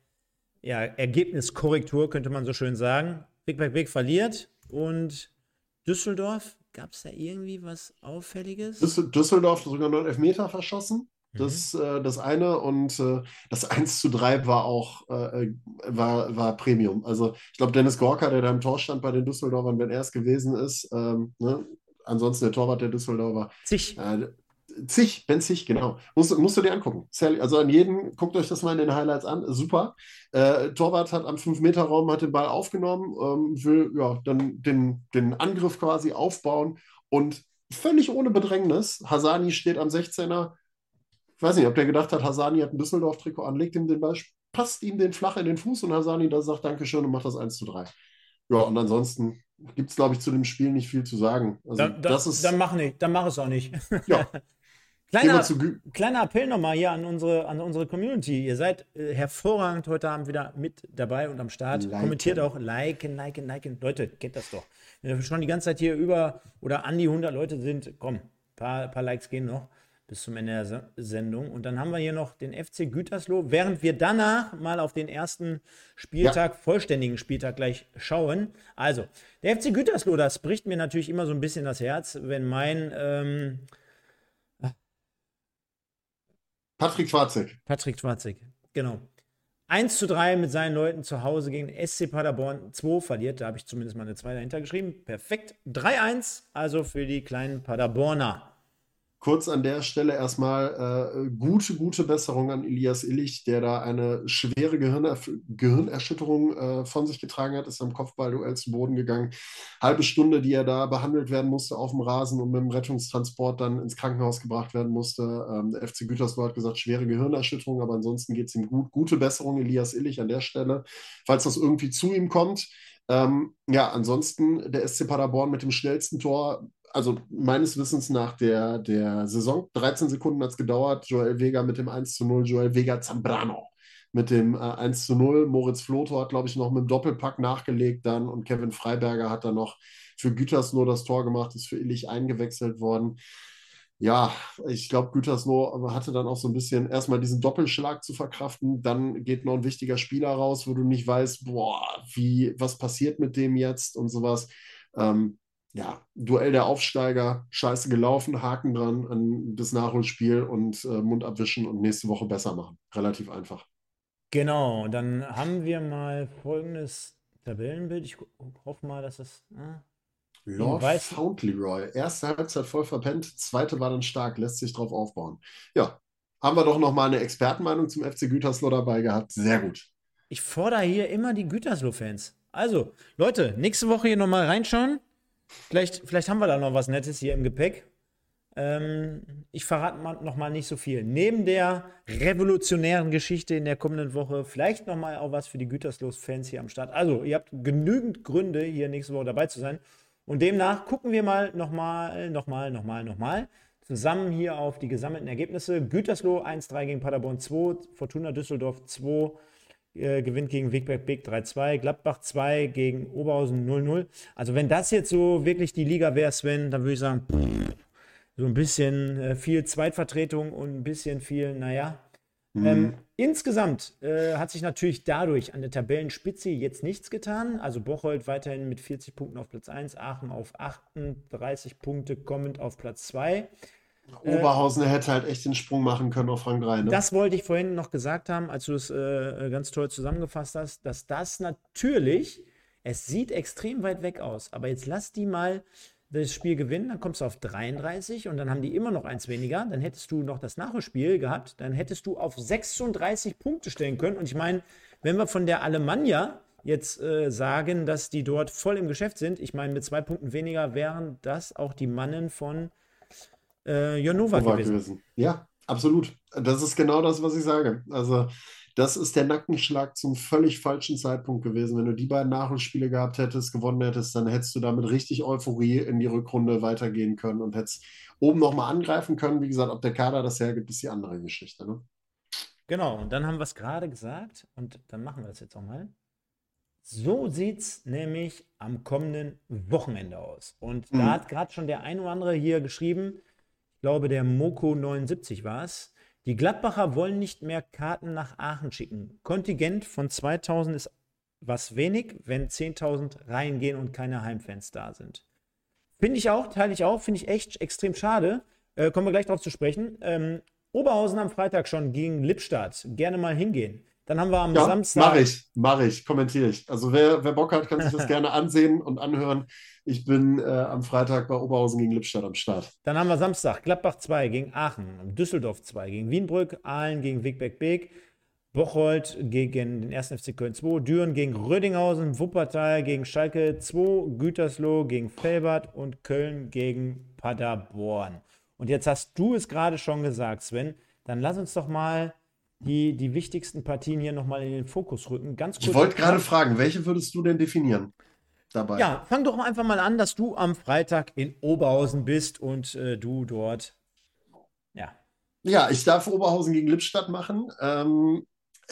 ja, Ergebniskorrektur, könnte man so schön sagen. Big Back Big verliert und Düsseldorf Gab es da irgendwie was Auffälliges? Düsseldorf sogar noch einen Elfmeter verschossen. Das, mhm. äh, das eine und äh, das 1 zu 3 war auch äh, war, war Premium. Also ich glaube, Dennis Gorka, der da im Tor stand bei den Düsseldorfern, wenn er es gewesen ist, ähm, ne? ansonsten der Torwart der Düsseldorfer. Zig. Äh, Zig, Ben Zig, genau. Musst, musst du dir angucken. Also an jeden, guckt euch das mal in den Highlights an. Super. Äh, Torwart hat am 5-Meter-Raum hat den Ball aufgenommen, ähm, will ja, dann den, den Angriff quasi aufbauen und völlig ohne Bedrängnis. Hasani steht am 16er. Ich weiß nicht, ob der gedacht hat, Hasani hat ein Düsseldorf-Trikot an, legt ihm den Ball, passt ihm den flach in den Fuß und Hasani da sagt Dankeschön und macht das 1 zu 3. Ja, und ansonsten gibt es, glaube ich, zu dem Spiel nicht viel zu sagen. Also, da, da, das ist, dann mach nicht, dann mach es auch nicht. Ja. Kleiner, kleiner Appell nochmal hier an unsere, an unsere Community. Ihr seid äh, hervorragend heute Abend wieder mit dabei und am Start. Liken. Kommentiert auch, liken, liken, liken. Leute, kennt das doch. Wenn wir schon die ganze Zeit hier über oder an die 100 Leute sind, komm, ein paar, paar Likes gehen noch bis zum Ende der Sendung. Und dann haben wir hier noch den FC Gütersloh, während wir danach mal auf den ersten Spieltag, ja. vollständigen Spieltag gleich schauen. Also, der FC Gütersloh, das bricht mir natürlich immer so ein bisschen das Herz, wenn mein ähm, Patrick Schwarzig. Patrick Schwarzig, genau. 1 zu 3 mit seinen Leuten zu Hause gegen SC Paderborn 2 verliert. Da habe ich zumindest mal eine 2 dahinter geschrieben. Perfekt. 3-1 also für die kleinen Paderborner. Kurz an der Stelle erstmal äh, gute, gute Besserung an Elias Illich, der da eine schwere Gehirner Gehirnerschütterung äh, von sich getragen hat, ist am Kopfballduell zu Boden gegangen. Halbe Stunde, die er da behandelt werden musste auf dem Rasen und mit dem Rettungstransport dann ins Krankenhaus gebracht werden musste. Ähm, der FC Gütersloh hat gesagt, schwere Gehirnerschütterung, aber ansonsten geht es ihm gut. Gute Besserung, Elias Illich, an der Stelle, falls das irgendwie zu ihm kommt. Ähm, ja, ansonsten der SC Paderborn mit dem schnellsten Tor also meines Wissens nach der, der Saison, 13 Sekunden hat es gedauert, Joel Vega mit dem 1 zu 0, Joel Vega Zambrano mit dem äh, 1 zu 0. Moritz Floto hat, glaube ich, noch mit dem Doppelpack nachgelegt dann und Kevin Freiberger hat dann noch für Gütersloh das Tor gemacht, ist für Illich eingewechselt worden. Ja, ich glaube, Gütersloh hatte dann auch so ein bisschen erstmal diesen Doppelschlag zu verkraften. Dann geht noch ein wichtiger Spieler raus, wo du nicht weißt, boah, wie, was passiert mit dem jetzt und sowas. Ähm, ja, Duell der Aufsteiger, scheiße gelaufen, Haken dran an das Nachholspiel und äh, Mund abwischen und nächste Woche besser machen. Relativ einfach. Genau, dann haben wir mal folgendes Tabellenbild. Ich hoffe mal, dass es. Äh, Lord Fauntleroy. Erste Halbzeit voll verpennt, zweite war dann stark, lässt sich drauf aufbauen. Ja, haben wir doch nochmal eine Expertenmeinung zum FC Gütersloh dabei gehabt. Sehr gut. Ich fordere hier immer die Gütersloh-Fans. Also, Leute, nächste Woche hier nochmal reinschauen. Vielleicht, vielleicht haben wir da noch was Nettes hier im Gepäck. Ähm, ich verrate mal, noch mal nicht so viel. Neben der revolutionären Geschichte in der kommenden Woche, vielleicht noch mal auch was für die Güterslos-Fans hier am Start. Also, ihr habt genügend Gründe, hier nächste Woche dabei zu sein. Und demnach gucken wir mal noch mal, noch mal, noch mal, noch mal zusammen hier auf die gesammelten Ergebnisse. Gütersloh 1-3 gegen Paderborn 2, Fortuna Düsseldorf 2, äh, gewinnt gegen Wegberg Big 3-2, Gladbach 2 gegen Oberhausen 0-0. Also wenn das jetzt so wirklich die Liga wäre, Sven, dann würde ich sagen, pff, so ein bisschen äh, viel Zweitvertretung und ein bisschen viel, naja. Mhm. Ähm, insgesamt äh, hat sich natürlich dadurch an der Tabellenspitze jetzt nichts getan. Also Bocholt weiterhin mit 40 Punkten auf Platz 1, Aachen auf 38 Punkte kommend auf Platz 2. Oberhausen äh, hätte halt echt den Sprung machen können auf Rang 3. Ne? Das wollte ich vorhin noch gesagt haben, als du es äh, ganz toll zusammengefasst hast, dass das natürlich, es sieht extrem weit weg aus, aber jetzt lass die mal das Spiel gewinnen, dann kommst du auf 33 und dann haben die immer noch eins weniger, dann hättest du noch das Nachholspiel gehabt, dann hättest du auf 36 Punkte stellen können und ich meine, wenn wir von der Alemannia jetzt äh, sagen, dass die dort voll im Geschäft sind, ich meine, mit zwei Punkten weniger wären das auch die Mannen von äh, Jonova gewesen. gewesen. Ja, absolut. Das ist genau das, was ich sage. Also, das ist der Nackenschlag zum völlig falschen Zeitpunkt gewesen. Wenn du die beiden Nachholspiele gehabt hättest, gewonnen hättest, dann hättest du damit richtig Euphorie in die Rückrunde weitergehen können und hättest oben nochmal angreifen können. Wie gesagt, ob der Kader das hergibt, ist die andere Geschichte. Ne? Genau, und dann haben wir es gerade gesagt und dann machen wir das jetzt auch mal. So sieht es nämlich am kommenden Wochenende aus. Und mhm. da hat gerade schon der ein oder andere hier geschrieben, glaube, der Moko 79 war es. Die Gladbacher wollen nicht mehr Karten nach Aachen schicken. Kontingent von 2000 ist was wenig, wenn 10.000 reingehen und keine Heimfans da sind. Finde ich auch, teile ich auch, finde ich echt extrem schade. Äh, kommen wir gleich darauf zu sprechen. Ähm, Oberhausen am Freitag schon gegen Lippstadt. Gerne mal hingehen. Dann haben wir am ja, Samstag. Mache ich, mache ich, kommentiere ich. Also wer, wer Bock hat, kann sich das gerne ansehen und anhören. Ich bin äh, am Freitag bei Oberhausen gegen Lippstadt am Start. Dann haben wir Samstag Gladbach 2 gegen Aachen, Düsseldorf 2 gegen Wienbrück, Aalen gegen Wigbeck-Beek, Bocholt gegen den 1. FC Köln 2, Düren gegen Rödinghausen, Wuppertal gegen Schalke 2, Gütersloh gegen Felbert und Köln gegen Paderborn. Und jetzt hast du es gerade schon gesagt, Sven. Dann lass uns doch mal die, die wichtigsten Partien hier nochmal in den Fokus rücken. Ganz kurz. Ich wollte gerade fragen, welche würdest du denn definieren? Dabei. Ja, fang doch einfach mal an, dass du am Freitag in Oberhausen bist und äh, du dort. Ja. Ja, ich darf Oberhausen gegen Lippstadt machen. Ähm,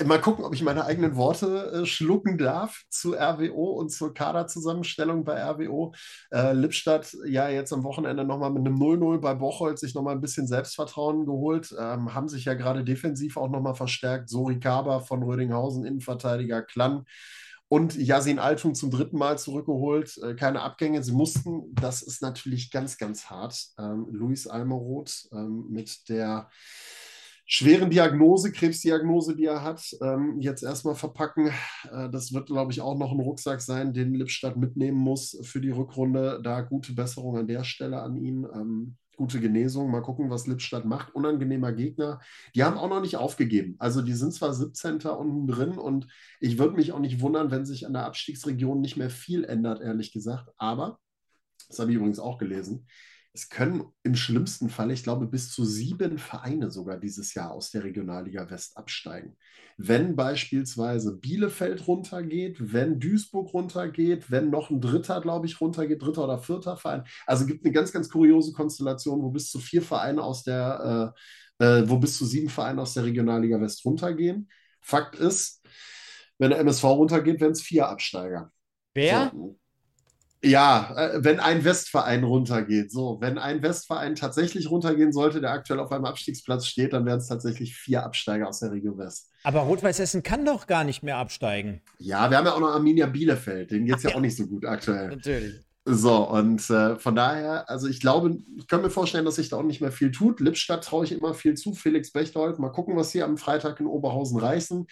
Mal gucken, ob ich meine eigenen Worte äh, schlucken darf zu RWO und zur Kaderzusammenstellung bei RWO. Äh, Lippstadt ja jetzt am Wochenende nochmal mit einem 0-0 bei Bocholt sich nochmal ein bisschen Selbstvertrauen geholt, ähm, haben sich ja gerade defensiv auch nochmal verstärkt. Sori Kaba von Rödinghausen, Innenverteidiger Klann und Yasin Altung zum dritten Mal zurückgeholt. Äh, keine Abgänge. Sie mussten, das ist natürlich ganz, ganz hart. Ähm, Luis Almeroth ähm, mit der schweren Diagnose, Krebsdiagnose, die er hat, ähm, jetzt erstmal verpacken. Äh, das wird, glaube ich, auch noch ein Rucksack sein, den Lippstadt mitnehmen muss für die Rückrunde. Da gute Besserung an der Stelle an ihn. Ähm, gute Genesung. Mal gucken, was Lippstadt macht. Unangenehmer Gegner. Die haben auch noch nicht aufgegeben. Also die sind zwar 17. unten drin und ich würde mich auch nicht wundern, wenn sich an der Abstiegsregion nicht mehr viel ändert, ehrlich gesagt. Aber, das habe ich übrigens auch gelesen, es können im schlimmsten Fall, ich glaube, bis zu sieben Vereine sogar dieses Jahr aus der Regionalliga West absteigen. Wenn beispielsweise Bielefeld runtergeht, wenn Duisburg runtergeht, wenn noch ein dritter, glaube ich, runtergeht, dritter oder vierter Verein. Also gibt eine ganz, ganz kuriose Konstellation, wo bis zu vier Vereine aus der, äh, äh, wo bis zu sieben Vereine aus der Regionalliga West runtergehen. Fakt ist, wenn der MSV runtergeht, werden es vier Absteiger. Wer? So, ja, äh, wenn ein Westverein runtergeht. So, wenn ein Westverein tatsächlich runtergehen sollte, der aktuell auf einem Abstiegsplatz steht, dann wären es tatsächlich vier Absteiger aus der Region West. Aber Rot-Weiß Essen kann doch gar nicht mehr absteigen. Ja, wir haben ja auch noch Arminia Bielefeld. Denen geht es ja, ja, auch nicht so gut aktuell. Natürlich. So, und äh, von daher, also ich glaube, ich kann mir vorstellen, dass sich da auch nicht mehr viel tut. Lippstadt traue ich immer viel zu. Felix Bechtold, mal gucken, was sie am Freitag in Oberhausen reißen,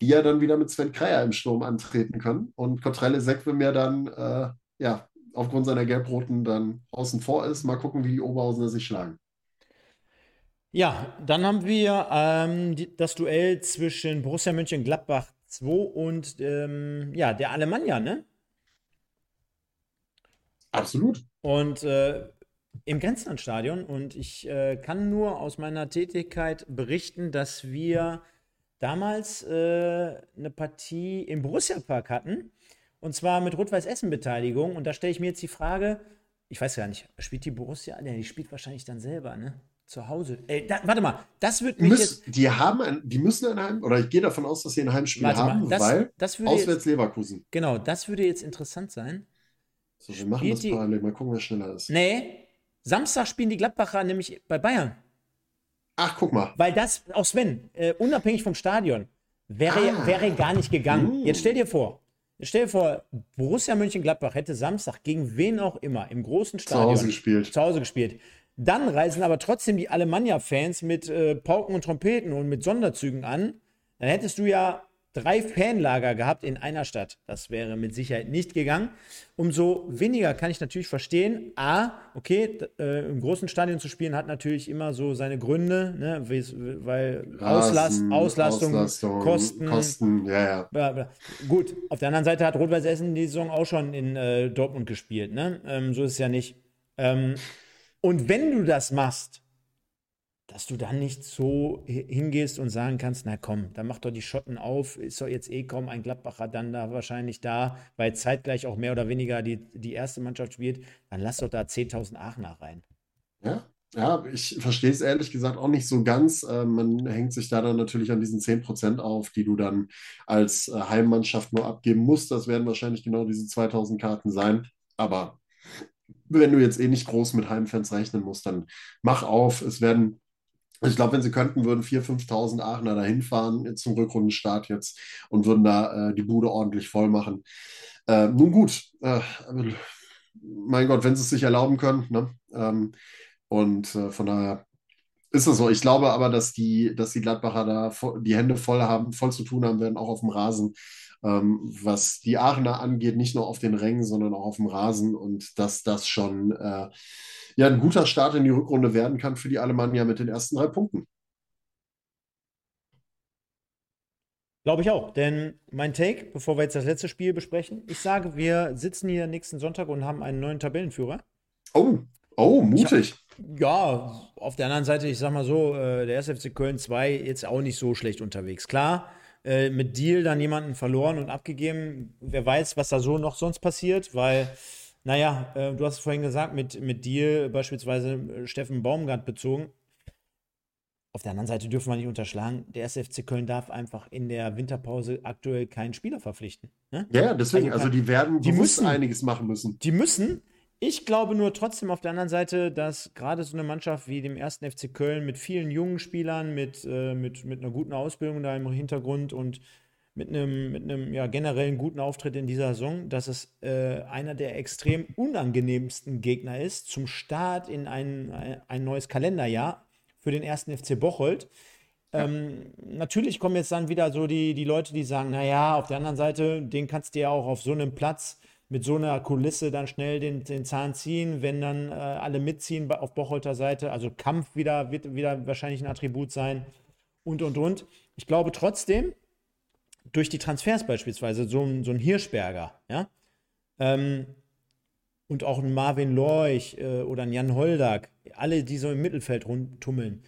die ja dann wieder mit Sven Kreier im Sturm antreten können. Und Kotrelle Sekwe mir dann äh, ja, aufgrund seiner Gelbroten dann außen vor ist. Mal gucken, wie die Oberhausener sich schlagen. Ja, dann haben wir ähm, die, das Duell zwischen Borussia Mönchengladbach 2 und ähm, ja, der Alemannia, ne? Absolut. Und äh, im Grenzlandstadion. Und ich äh, kann nur aus meiner Tätigkeit berichten, dass wir damals äh, eine Partie im Borussia Park hatten. Und zwar mit Rot-Weiß Essen-Beteiligung. Und da stelle ich mir jetzt die Frage, ich weiß gar nicht, spielt die Borussia? Ne, die spielt wahrscheinlich dann selber, ne? Zu Hause. Ey, da, warte mal, das wird mich Müs, jetzt. Die haben ein, die müssen ein Heim, oder ich gehe davon aus, dass sie ein Heimspiel haben, mal, das, weil das auswärts jetzt, Leverkusen. Genau, das würde jetzt interessant sein. So, wir machen das parallel, mal gucken, wer schneller ist. Nee, Samstag spielen die Gladbacher nämlich bei Bayern. Ach, guck mal. Weil das, auch Sven, äh, unabhängig vom Stadion, wäre, ah. wäre gar nicht gegangen. Mm. Jetzt stell dir vor, Stell dir vor, Borussia Mönchengladbach hätte Samstag gegen wen auch immer im großen Stadion zu Hause gespielt. Zu Hause gespielt. Dann reisen aber trotzdem die Alemannia-Fans mit äh, Pauken und Trompeten und mit Sonderzügen an. Dann hättest du ja drei Fanlager gehabt in einer Stadt. Das wäre mit Sicherheit nicht gegangen. Umso weniger kann ich natürlich verstehen, a, okay, äh, im großen Stadion zu spielen hat natürlich immer so seine Gründe, ne, weil Rasen, Auslast, Auslastung, Auslastung, Kosten. Kosten, ja, ja. Gut, auf der anderen Seite hat Rot-Weiß Essen die Saison auch schon in äh, Dortmund gespielt, ne? Ähm, so ist es ja nicht. Ähm, und wenn du das machst, dass du dann nicht so hingehst und sagen kannst, na komm, dann mach doch die Schotten auf, ist doch jetzt eh kaum ein Gladbacher dann da wahrscheinlich da, weil zeitgleich auch mehr oder weniger die, die erste Mannschaft spielt, dann lass doch da 10.000 Aachener rein. Ja, ja, ich verstehe es ehrlich gesagt auch nicht so ganz. Äh, man hängt sich da dann natürlich an diesen 10% auf, die du dann als äh, Heimmannschaft nur abgeben musst. Das werden wahrscheinlich genau diese 2000 Karten sein. Aber wenn du jetzt eh nicht groß mit Heimfans rechnen musst, dann mach auf. Es werden ich glaube, wenn sie könnten, würden 4.000, 5.000 Aachener da hinfahren zum Rückrundenstart jetzt und würden da äh, die Bude ordentlich voll machen. Äh, nun gut, äh, mein Gott, wenn sie es sich erlauben können. Ne? Ähm, und äh, von daher ist es so. Ich glaube aber, dass die, dass die Gladbacher da die Hände voll haben, voll zu tun haben werden, auch auf dem Rasen. Ähm, was die Aachener angeht, nicht nur auf den Rängen, sondern auch auf dem Rasen und dass das schon äh, ja ein guter Start in die Rückrunde werden kann für die Alemannia mit den ersten drei Punkten. Glaube ich auch. Denn mein Take, bevor wir jetzt das letzte Spiel besprechen, ich sage, wir sitzen hier nächsten Sonntag und haben einen neuen Tabellenführer. Oh, oh, mutig. Hab, ja, auf der anderen Seite, ich sag mal so, äh, der SFC Köln 2 jetzt auch nicht so schlecht unterwegs. Klar, äh, mit Deal dann jemanden verloren und abgegeben. Wer weiß, was da so noch sonst passiert, weil naja, äh, du hast es vorhin gesagt, mit, mit dir beispielsweise äh, Steffen Baumgart bezogen. Auf der anderen Seite dürfen wir nicht unterschlagen, der SFC Köln darf einfach in der Winterpause aktuell keinen Spieler verpflichten. Ne? Ja, deswegen, also, also die werden die müssen einiges machen müssen. Die müssen. Ich glaube nur trotzdem auf der anderen Seite, dass gerade so eine Mannschaft wie dem ersten FC Köln mit vielen jungen Spielern, mit, äh, mit, mit einer guten Ausbildung da im Hintergrund und mit einem, mit einem ja, generellen guten Auftritt in dieser Saison, dass es äh, einer der extrem unangenehmsten Gegner ist zum Start in ein, ein neues Kalenderjahr für den ersten FC Bocholt. Ähm, natürlich kommen jetzt dann wieder so die, die Leute, die sagen, naja, auf der anderen Seite, den kannst du ja auch auf so einem Platz mit so einer Kulisse dann schnell den, den Zahn ziehen, wenn dann äh, alle mitziehen auf Bocholter Seite. Also Kampf wieder, wird wieder wahrscheinlich ein Attribut sein und, und, und. Ich glaube trotzdem, durch die Transfers beispielsweise, so ein, so ein Hirschberger, ja, ähm, und auch ein Marvin Lorch äh, oder ein Jan Holdak, alle, die so im Mittelfeld rumtummeln.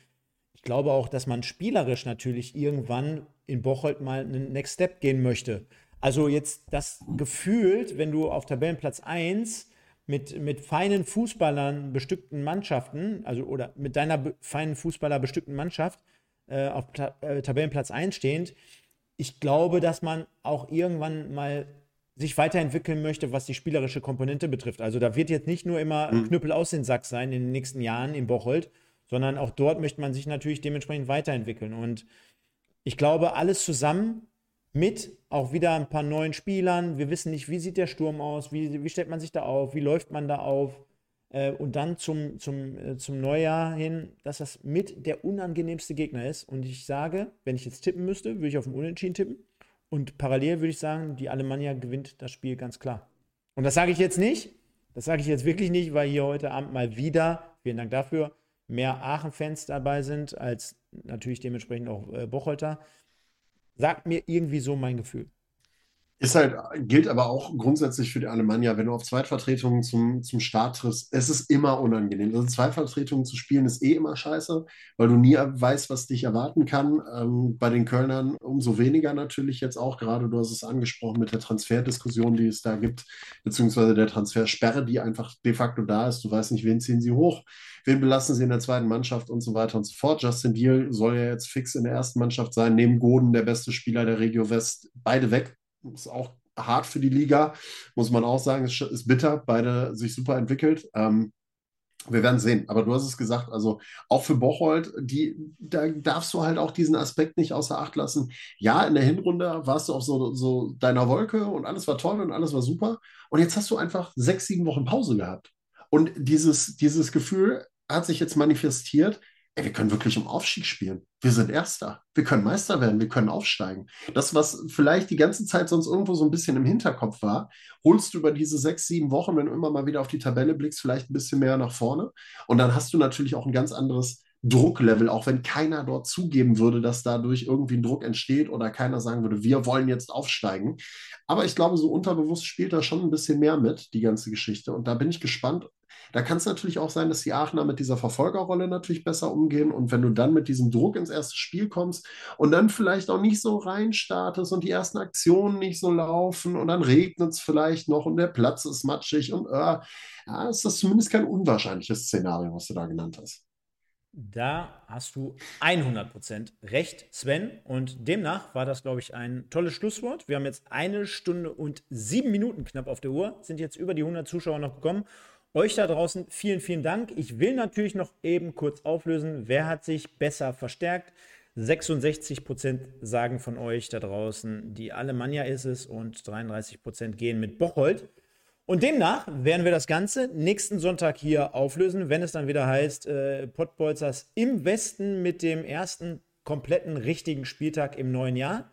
Ich glaube auch, dass man spielerisch natürlich irgendwann in Bocholt mal einen Next Step gehen möchte. Also jetzt das gefühlt, wenn du auf Tabellenplatz 1 mit, mit feinen Fußballern bestückten Mannschaften, also oder mit deiner feinen Fußballer bestückten Mannschaft äh, auf Ta äh, Tabellenplatz 1 stehend, ich glaube, dass man auch irgendwann mal sich weiterentwickeln möchte, was die spielerische Komponente betrifft. Also da wird jetzt nicht nur immer mhm. Knüppel aus den Sack sein in den nächsten Jahren in Bocholt, sondern auch dort möchte man sich natürlich dementsprechend weiterentwickeln. Und ich glaube, alles zusammen mit auch wieder ein paar neuen Spielern. Wir wissen nicht, wie sieht der Sturm aus, wie, wie stellt man sich da auf, wie läuft man da auf. Äh, und dann zum, zum, äh, zum Neujahr hin, dass das mit der unangenehmste Gegner ist. Und ich sage, wenn ich jetzt tippen müsste, würde ich auf den Unentschieden tippen. Und parallel würde ich sagen, die Alemannia gewinnt das Spiel ganz klar. Und das sage ich jetzt nicht. Das sage ich jetzt wirklich nicht, weil hier heute Abend mal wieder, vielen Dank dafür, mehr Aachen-Fans dabei sind, als natürlich dementsprechend auch äh, Bocholter. Sagt mir irgendwie so mein Gefühl. Ist halt, gilt aber auch grundsätzlich für die Alemannia, wenn du auf Zweitvertretungen zum, zum Start triffst, es ist immer unangenehm. Also Zweitvertretungen zu spielen ist eh immer scheiße, weil du nie weißt, was dich erwarten kann. Ähm, bei den Kölnern umso weniger natürlich jetzt auch, gerade du hast es angesprochen mit der Transferdiskussion, die es da gibt, beziehungsweise der Transfersperre, die einfach de facto da ist. Du weißt nicht, wen ziehen sie hoch, wen belassen sie in der zweiten Mannschaft und so weiter und so fort. Justin Deal soll ja jetzt fix in der ersten Mannschaft sein, neben Goden der beste Spieler der Regio West, beide weg ist auch hart für die Liga, muss man auch sagen. Es ist bitter, beide sich super entwickelt. Ähm, wir werden sehen. Aber du hast es gesagt, also auch für Bocholt, die, da darfst du halt auch diesen Aspekt nicht außer Acht lassen. Ja, in der Hinrunde warst du auf so, so deiner Wolke und alles war toll und alles war super. Und jetzt hast du einfach sechs, sieben Wochen Pause gehabt. Und dieses, dieses Gefühl hat sich jetzt manifestiert, ey, wir können wirklich um Aufstieg spielen. Wir sind Erster. Wir können Meister werden. Wir können aufsteigen. Das, was vielleicht die ganze Zeit sonst irgendwo so ein bisschen im Hinterkopf war, holst du über diese sechs, sieben Wochen, wenn du immer mal wieder auf die Tabelle blickst, vielleicht ein bisschen mehr nach vorne. Und dann hast du natürlich auch ein ganz anderes Drucklevel, auch wenn keiner dort zugeben würde, dass dadurch irgendwie ein Druck entsteht oder keiner sagen würde, wir wollen jetzt aufsteigen. Aber ich glaube, so unterbewusst spielt da schon ein bisschen mehr mit, die ganze Geschichte. Und da bin ich gespannt, da kann es natürlich auch sein, dass die Aachener mit dieser Verfolgerrolle natürlich besser umgehen. Und wenn du dann mit diesem Druck ins erste Spiel kommst und dann vielleicht auch nicht so reinstartest und die ersten Aktionen nicht so laufen und dann regnet es vielleicht noch und der Platz ist matschig und äh, ja, ist das zumindest kein unwahrscheinliches Szenario, was du da genannt hast. Da hast du 100% recht, Sven. Und demnach war das, glaube ich, ein tolles Schlusswort. Wir haben jetzt eine Stunde und sieben Minuten knapp auf der Uhr, sind jetzt über die 100 Zuschauer noch gekommen. Euch da draußen vielen, vielen Dank. Ich will natürlich noch eben kurz auflösen, wer hat sich besser verstärkt. 66% sagen von euch da draußen, die Alemannia ist es und 33% gehen mit Bocholt. Und demnach werden wir das Ganze nächsten Sonntag hier auflösen, wenn es dann wieder heißt, äh, Pottbolzers im Westen mit dem ersten kompletten richtigen Spieltag im neuen Jahr.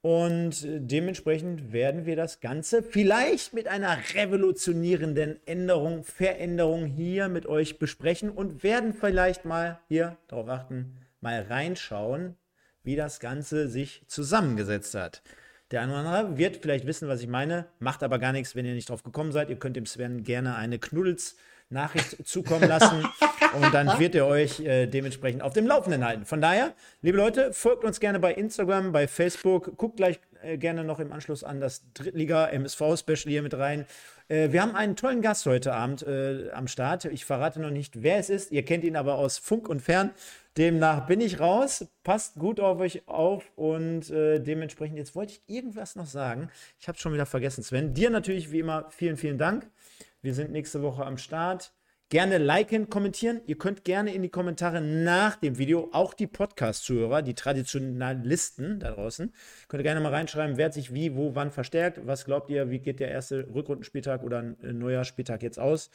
Und dementsprechend werden wir das Ganze vielleicht mit einer revolutionierenden Änderung, Veränderung hier mit euch besprechen und werden vielleicht mal hier darauf achten, mal reinschauen, wie das Ganze sich zusammengesetzt hat. Der eine oder andere wird vielleicht wissen, was ich meine, macht aber gar nichts, wenn ihr nicht drauf gekommen seid. Ihr könnt dem Sven gerne eine Knuddels Nachricht zukommen lassen und dann wird er euch äh, dementsprechend auf dem Laufenden halten. Von daher, liebe Leute, folgt uns gerne bei Instagram, bei Facebook, guckt gleich äh, gerne noch im Anschluss an das Drittliga-MSV-Special hier mit rein. Äh, wir haben einen tollen Gast heute Abend äh, am Start. Ich verrate noch nicht, wer es ist. Ihr kennt ihn aber aus Funk und Fern. Demnach bin ich raus. Passt gut auf euch auf und äh, dementsprechend, jetzt wollte ich irgendwas noch sagen. Ich habe es schon wieder vergessen, Sven. Dir natürlich wie immer vielen, vielen Dank. Wir sind nächste Woche am Start. Gerne liken, kommentieren. Ihr könnt gerne in die Kommentare nach dem Video, auch die Podcast-Zuhörer, die Traditionalisten da draußen, könnt ihr gerne mal reinschreiben, wer hat sich wie, wo, wann verstärkt. Was glaubt ihr, wie geht der erste Rückrundenspieltag oder ein neuer Spieltag jetzt aus?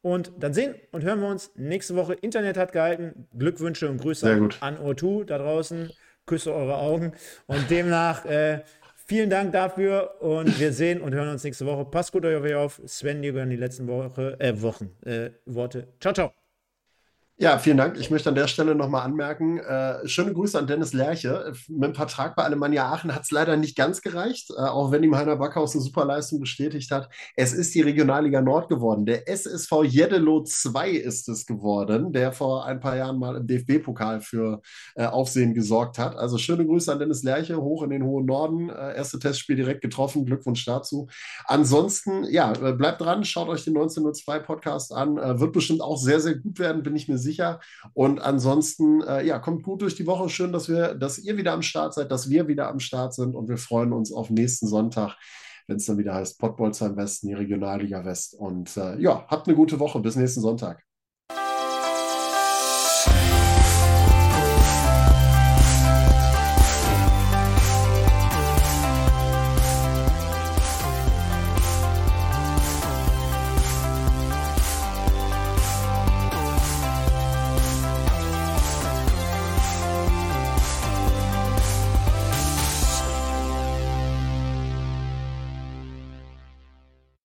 Und dann sehen und hören wir uns nächste Woche. Internet hat gehalten. Glückwünsche und Grüße an O2 da draußen. Küsse eure Augen. Und demnach äh, Vielen Dank dafür und wir sehen und hören uns nächste Woche. Passt gut euch auf. Sven, dir gehören die letzten Woche, äh, Wochen, äh, Worte. Ciao, ciao. Ja, vielen Dank. Ich möchte an der Stelle nochmal anmerken, äh, schöne Grüße an Dennis Lerche. Mit dem Vertrag bei Alemannia Aachen hat es leider nicht ganz gereicht, äh, auch wenn ihm Heiner Backhaus eine super Leistung bestätigt hat. Es ist die Regionalliga Nord geworden. Der SSV Jeddelo 2 ist es geworden, der vor ein paar Jahren mal im DFB-Pokal für äh, Aufsehen gesorgt hat. Also schöne Grüße an Dennis Lerche, hoch in den hohen Norden. Äh, erste Testspiel direkt getroffen. Glückwunsch dazu. Ansonsten, ja, äh, bleibt dran, schaut euch den 1902 Podcast an. Äh, wird bestimmt auch sehr, sehr gut werden, bin ich mir sicher sicher. Und ansonsten, äh, ja, kommt gut durch die Woche. Schön, dass wir, dass ihr wieder am Start seid, dass wir wieder am Start sind und wir freuen uns auf nächsten Sonntag, wenn es dann wieder heißt Pottbolzer im Westen, die Regionalliga West. Und äh, ja, habt eine gute Woche. Bis nächsten Sonntag.